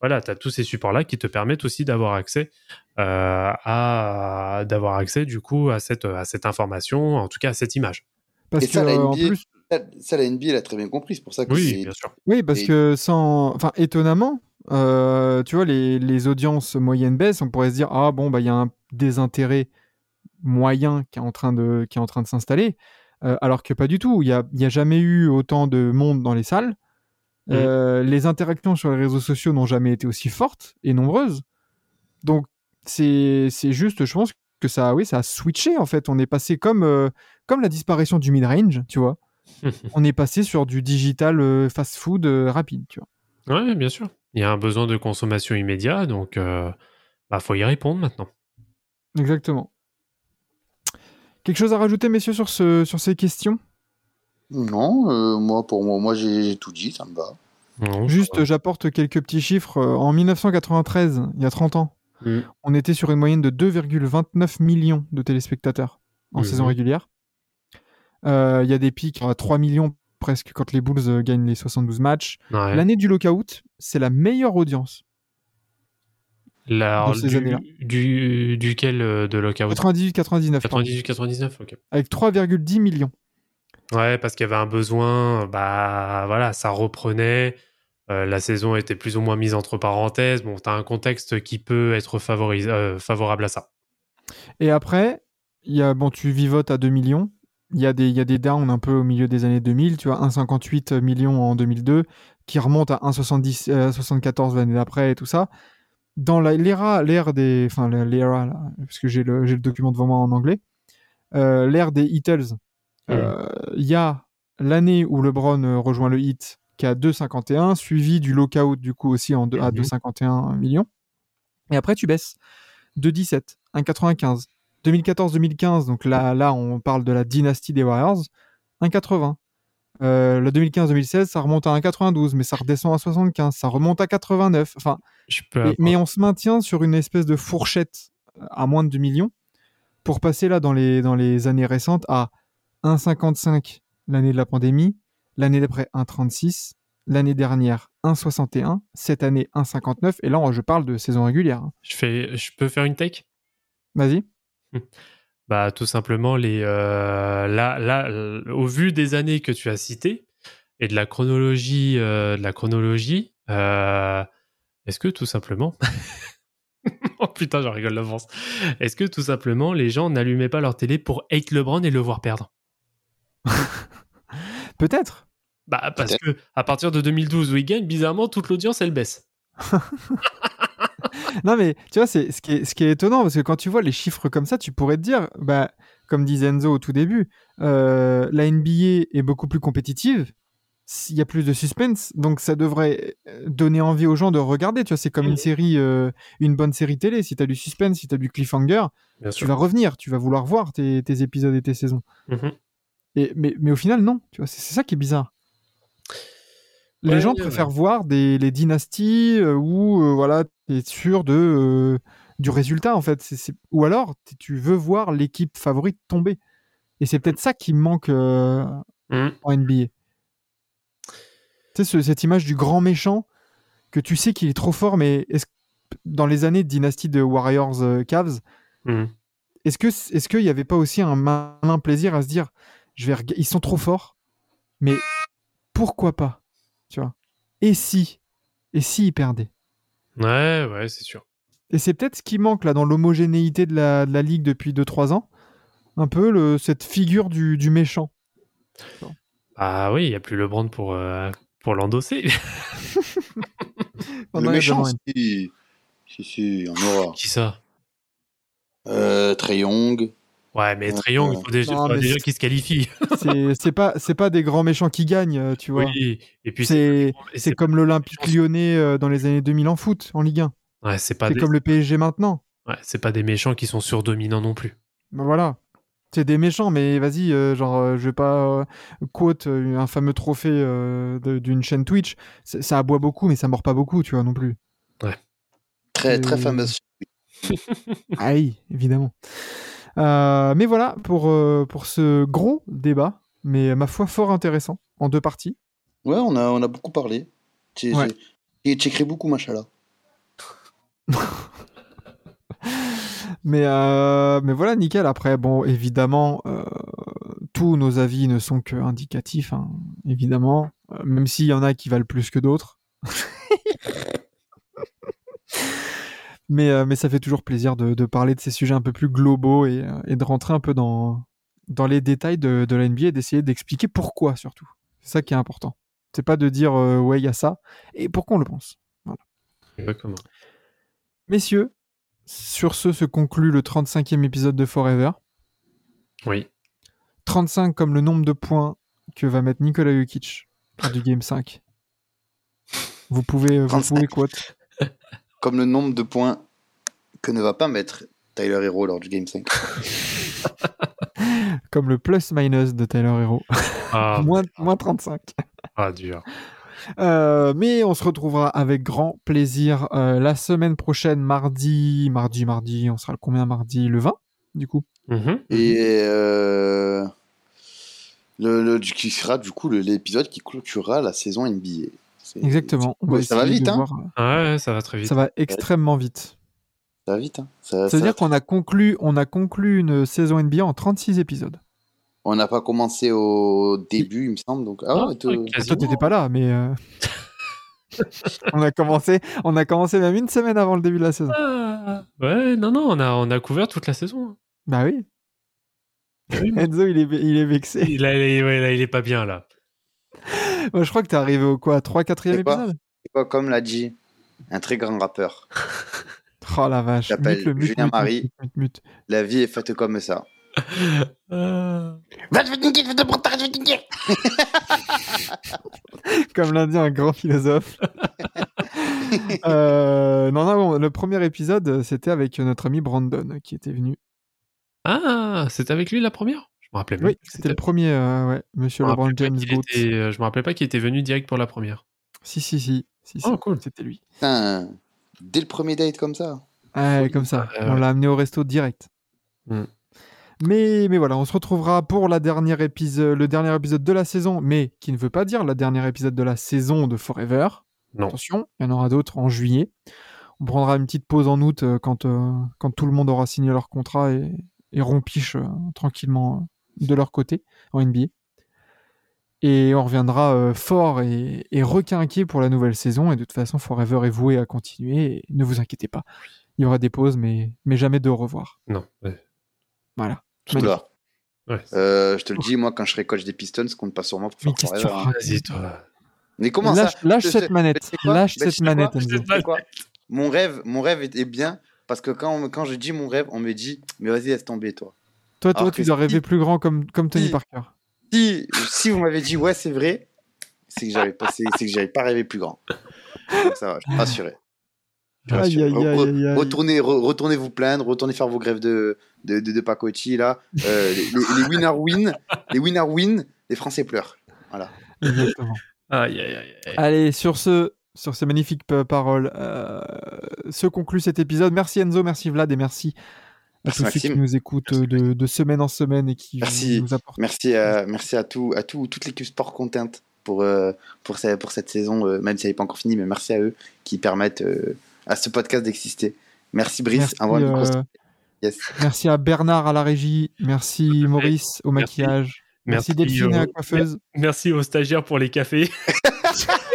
Voilà, tu as tous ces supports-là qui te permettent aussi d'avoir accès euh, à d'avoir accès du coup à cette, à cette information, en tout cas à cette image. Parce Et ça, que la euh, en NBA, plus, Ça, ça, la NBA l'a très bien compris. C'est pour ça que Oui, c'est- bien sûr. oui, parce et- que sans, enfin étonnamment, euh, tu vois, les, les audiences moyennes baissent, on pourrait se dire, ah bon, bah, il y a un désintérêt moyen qui est en train de, qui est en train de s'installer, Euh, alors que pas du tout. Il n'y a, il y a jamais eu autant de monde dans les salles. Euh, les interactions sur les réseaux sociaux n'ont jamais été aussi fortes et nombreuses. Donc, c'est juste, je pense que ça, oui, ça a switché en fait. On est passé comme, euh, comme la disparition du mid-range, tu vois. On est passé sur du digital euh, fast-food rapide, tu vois. Ouais, bien sûr. Il y a un besoin de consommation immédiat, donc euh, bah, faut y répondre maintenant. Exactement. Quelque chose à rajouter, messieurs, sur, ce, sur ces questions? Non, euh, moi, pour moi, moi j'ai tout dit, ça me va. Non, Juste, j'apporte quelques petits chiffres. Euh, En 1993, il y a 30 ans, Mm. on était sur une moyenne de 2,29 millions de téléspectateurs en Mhm. saison régulière. Euh, Il y a des pics à 3 millions presque quand les Bulls gagnent les 72 matchs. Ouais. L'année du lockout, c'est la meilleure audience. La- de ces du, années-là. du, duquel de lockout? 98-99, pardon, 98-99, ok. avec 3,10 millions. Ouais, parce qu'il y avait un besoin, bah voilà, ça reprenait. euh, la saison était plus ou moins mise entre parenthèses. Bon, t'as un contexte qui peut être euh, favorable à ça. Et après, y a, bon, tu vivotes à 2 millions. Il y, a des, y a des downs un peu au milieu des années 2000. Tu vois, 1,58 millions en 2002, qui remonte à 1,70, euh, 74 l'année d'après et tout ça. Dans l'ère des. Enfin, l'era, parce que j'ai le, le document devant moi en anglais. euh, l'ère des Heatles. Euh, Il y a l'année où LeBron euh, rejoint le Heat, qui est à 2,51, suivi du lockout, du coup, aussi en à Mhm. 2,51 millions. Et après, tu baisses. 2,17, 1,95. 2014-2015, donc là, là, on parle de la dynastie des Warriors, 1,80. Euh, le 2015-2016, ça remonte à 1,92, mais ça redescend à 75, ça remonte à 89. Enfin, Je peux mais on se maintient sur une espèce de fourchette euh, à moins de 2 millions pour passer là dans les, dans les années récentes à 1,55 l'année de la pandémie, l'année d'après 1,36, l'année dernière 1,61, cette année 1,59, et là je parle de saison régulière. hein. je, fais, je peux faire une take Vas-y. Bah, tout simplement, les, euh, là, là, euh, au vu des années que tu as citées et de la chronologie, euh, de la chronologie, euh, est-ce que tout simplement, oh putain, j'en rigole d'avance. Est-ce que tout simplement, les gens n'allumaient pas leur télé pour hate LeBron et le voir perdre? Peut-être. Bah, parce que à partir de 2012 où il gagne, bizarrement, toute l'audience elle baisse. Non, mais tu vois, c'est ce qui est, ce qui est étonnant, parce que quand tu vois les chiffres comme ça, tu pourrais te dire, bah, comme disait Enzo au tout début, euh, la NBA est beaucoup plus compétitive, il y a plus de suspense, donc ça devrait euh, donner envie aux gens de regarder. Tu vois, c'est comme une série, euh, une bonne série télé. Si tu as du suspense, si tu as du cliffhanger, Bien tu sûr. vas revenir, tu vas vouloir voir tes, tes épisodes et tes saisons. Mhm. Et, mais, mais au final, non. Tu vois, c'est ça qui est bizarre. Les Ouais, gens ouais, préfèrent voir des, les dynasties euh, où euh, voilà, tu es sûr de, euh, du résultat, en fait. Ou alors, tu veux voir l'équipe favorite tomber. Et c'est peut-être ça qui manque euh, Mhm. en NBA. Tu sais, ce- cette image du grand méchant que tu sais qu'il est trop fort, mais dans les années de dynastie de Warriors Cavs, est-ce que est-ce qu'il n'y avait pas aussi un malin plaisir à se dire je vais ils sont trop forts mais pourquoi pas tu vois? Et si et si ils perdaient? Ouais, ouais, c'est sûr. et c'est peut-être ce qui manque là dans l'homogénéité de la, de la ligue depuis 2-3 ans un peu le, cette figure du, du méchant Ah oui, il n'y a plus LeBron pour, euh, pour l'endosser. Le méchant, si, si, si, on aura. Qui ça? Euh, Trey Young. Ouais, mais Ouais, Young, il ouais. faut déjà, Non, déjà qu'il se qualifie. c'est pas c'est pas des grands méchants qui gagnent euh, tu vois Oui, et puis c'est c'est comme l'Olympique lyonnais euh, dans les années 2000 en foot en Ligue 1 Ouais, c'est pas, c'est des... comme le PSG maintenant ouais, c'est pas des méchants qui sont surdominants non plus. Ben voilà. C'est des méchants, mais vas-y, euh, genre, euh, je vais pas euh, quote un fameux trophée euh, d'une chaîne Twitch. Ça aboie beaucoup, mais ça mord pas beaucoup, tu vois, non plus. Très, très Euh, fameuse. Oui, évidemment. Euh, mais voilà pour, euh, pour ce gros débat, mais ma foi fort intéressant, en deux parties. Ouais, on a, on a beaucoup parlé. J'ai Ouais. j'ai écrit beaucoup, machallah. Mais, euh, mais voilà, nickel. Après, bon, évidemment, euh, tous nos avis ne sont que indicatifs, hein, évidemment. Euh, même s'il y en a qui valent plus que d'autres. Mais, euh, mais ça fait toujours plaisir de, de parler de ces sujets un peu plus globaux et, euh, et de rentrer un peu dans, dans les détails de, de la NBA et d'essayer d'expliquer pourquoi surtout. C'est ça qui est important. C'est pas de dire euh, ouais, il y a ça et pourquoi on le pense. Exactement. Messieurs, sur ce se conclut le 35e épisode de Forever. Oui. 35 comme le nombre de points que va mettre Nikola Jokic du Game 5. Vous pouvez, vous 35. pouvez quote. Comme le nombre de points que ne va pas mettre Tyler Hero lors du Game 5. Comme le plus-minus de Tyler Hero. Ah, moins, moins 35. ah, dur. Euh, mais on se retrouvera avec grand plaisir euh, la semaine prochaine, mardi, mardi, mardi. On sera le combien mardi? Le 20, du coup. Mhm. Et euh, le, le- qui sera du coup l'épisode qui clôturera la saison NBA. Exactement. Ça va vite, hein voir, euh, Ouais, ça va très vite. Ça va extrêmement vite. Ça va vite. Hein. Ça- Ça veut ça- dire qu'on a conclu, on a conclu une saison NBA en 36 épisodes. On n'a pas commencé au début, il me semble. Donc... Ah, Ah, ouais, toi- quasi- Toi, t'étais pas là, mais euh, on a commencé, on a commencé même une semaine avant le début de la saison. Ah, ouais, non, non, on a, on a couvert toute la saison. Bah oui. Oui, mais- Enzo, il est, il est vexé. Là, il est, ouais, là, il est pas bien, là. Moi, je crois que t'es arrivé au quoi 3 4 e épisode C'est quoi, comme l'a dit un très grand rappeur. Oh la vache. J'appelle Mute le mute, Julien mute, Marie. mute, mute, mute. La vie est faite comme ça. Comme l'a dit un grand philosophe. Euh, non, non, bon, le premier épisode, c'était avec notre ami Brandon qui était venu. Ah, c'était avec lui la première? Me rappelais Oui, c'était le premier, euh, ouais, Monsieur LeBron James était- euh, Je me rappelais pas qu'il était venu direct pour la première. Si, si, si. si, si, Oh, cool. C'était lui. Putain, dès le premier date comme ça. Ouais, comme ça. Ouais, On ouais. l'a amené au resto direct. Mm. Mais, mais voilà, on se retrouvera pour la dernière épisode, le dernier épisode de la saison, mais qui ne veut pas dire la dernière épisode de la saison de Forever. Non. Attention, il y en aura d'autres en juillet. On prendra une petite pause en août euh, quand, euh, quand tout le monde aura signé leur contrat et, et rompiche euh, tranquillement euh, de leur côté en NBA. Et on reviendra euh, fort et, et requinqué pour la nouvelle saison. Et de toute façon, Forever est voué à continuer. Et ne vous inquiétez pas. Il y aura des pauses, mais, mais jamais de au revoir. Non. ouais. Voilà. Ouais. Euh, je te le dis, moi, quand je serai coach des Pistons, compte pas sur moi pour Mais faire qu'est-ce que tu forever, hein. Vas-y, toi. Mais comment lâche ça lâche cette sais- manette. mais Lâche Mais cette manette, quoi Mon rêve, mon rêve est, est bien parce que quand, quand je dis mon rêve, on me dit mais vas-y laisse tomber toi. Toi, toi Alors tu dois si- rêver plus grand comme, comme Tony si- Parker. Si, si vous m'avez dit ouais c'est vrai, c'est que j'avais pas, c'est, c'est que j'avais pas rêvé plus grand. Donc ça va, je suis rassuré. Aïe, aïe, aïe. Retournez, re- retournez vous plaindre, retournez faire vos grèves de de, de, de pacotille là. Euh, les, les, les winners win, les winners win, les Français pleurent. Voilà. Exactement. Aïe, aïe, aïe. aïe. Allez, sur ce, sur ces magnifiques p- paroles, euh, se conclut cet épisode. Merci Enzo, merci Vlad et merci à Merci, tous ceux qui nous écoutent Merci, de, de semaine en semaine et qui Merci. nous apportent. Merci à, merci à tout, à tout, toute l'équipe Sport Content pour, euh, pour, ce- pour cette saison, euh, même si elle n'est pas encore finie, mais merci à eux qui permettent euh, à ce podcast d'exister. Merci Brice, Merci, euh, Yes. merci à Bernard à la régie, merci Maurice au maquillage, merci, Merci, Delphine à la euh, coiffeuse. Merci aux stagiaires pour les cafés.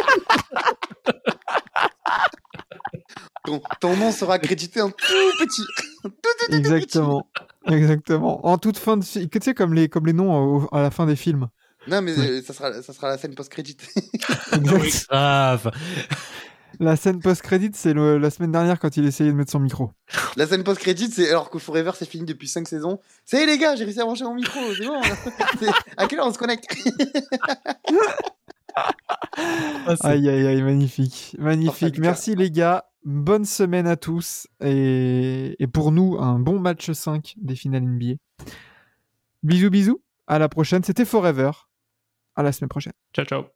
Ton, ton nom sera crédité en tout petit. Tout, tout, tout, tout petit. Exactement. Exactement. En toute fin de. fi- Tu sais, comme les, comme les noms au- à la fin des films. Non, mais euh, ça, sera, ça sera la scène post-crédit. Exact. Grave. La scène post-crédit, c'est la semaine dernière quand il essayait de mettre son micro. la scène post-crédit, c'est alors que Forever c'est fini depuis 5 saisons. Ça y est, les gars, j'ai réussi à brancher mon micro, c'est bon. C'est- à quelle heure on se connecte? Ah, c'est- Aïe, aïe, aïe, magnifique. Magnifique. Merci les gars. Bonne semaine à tous. Et, pour nous, un bon match 5 des finales NBA. Bisous, bisous. À la prochaine. C'était Forever. À la semaine prochaine. Ciao, ciao.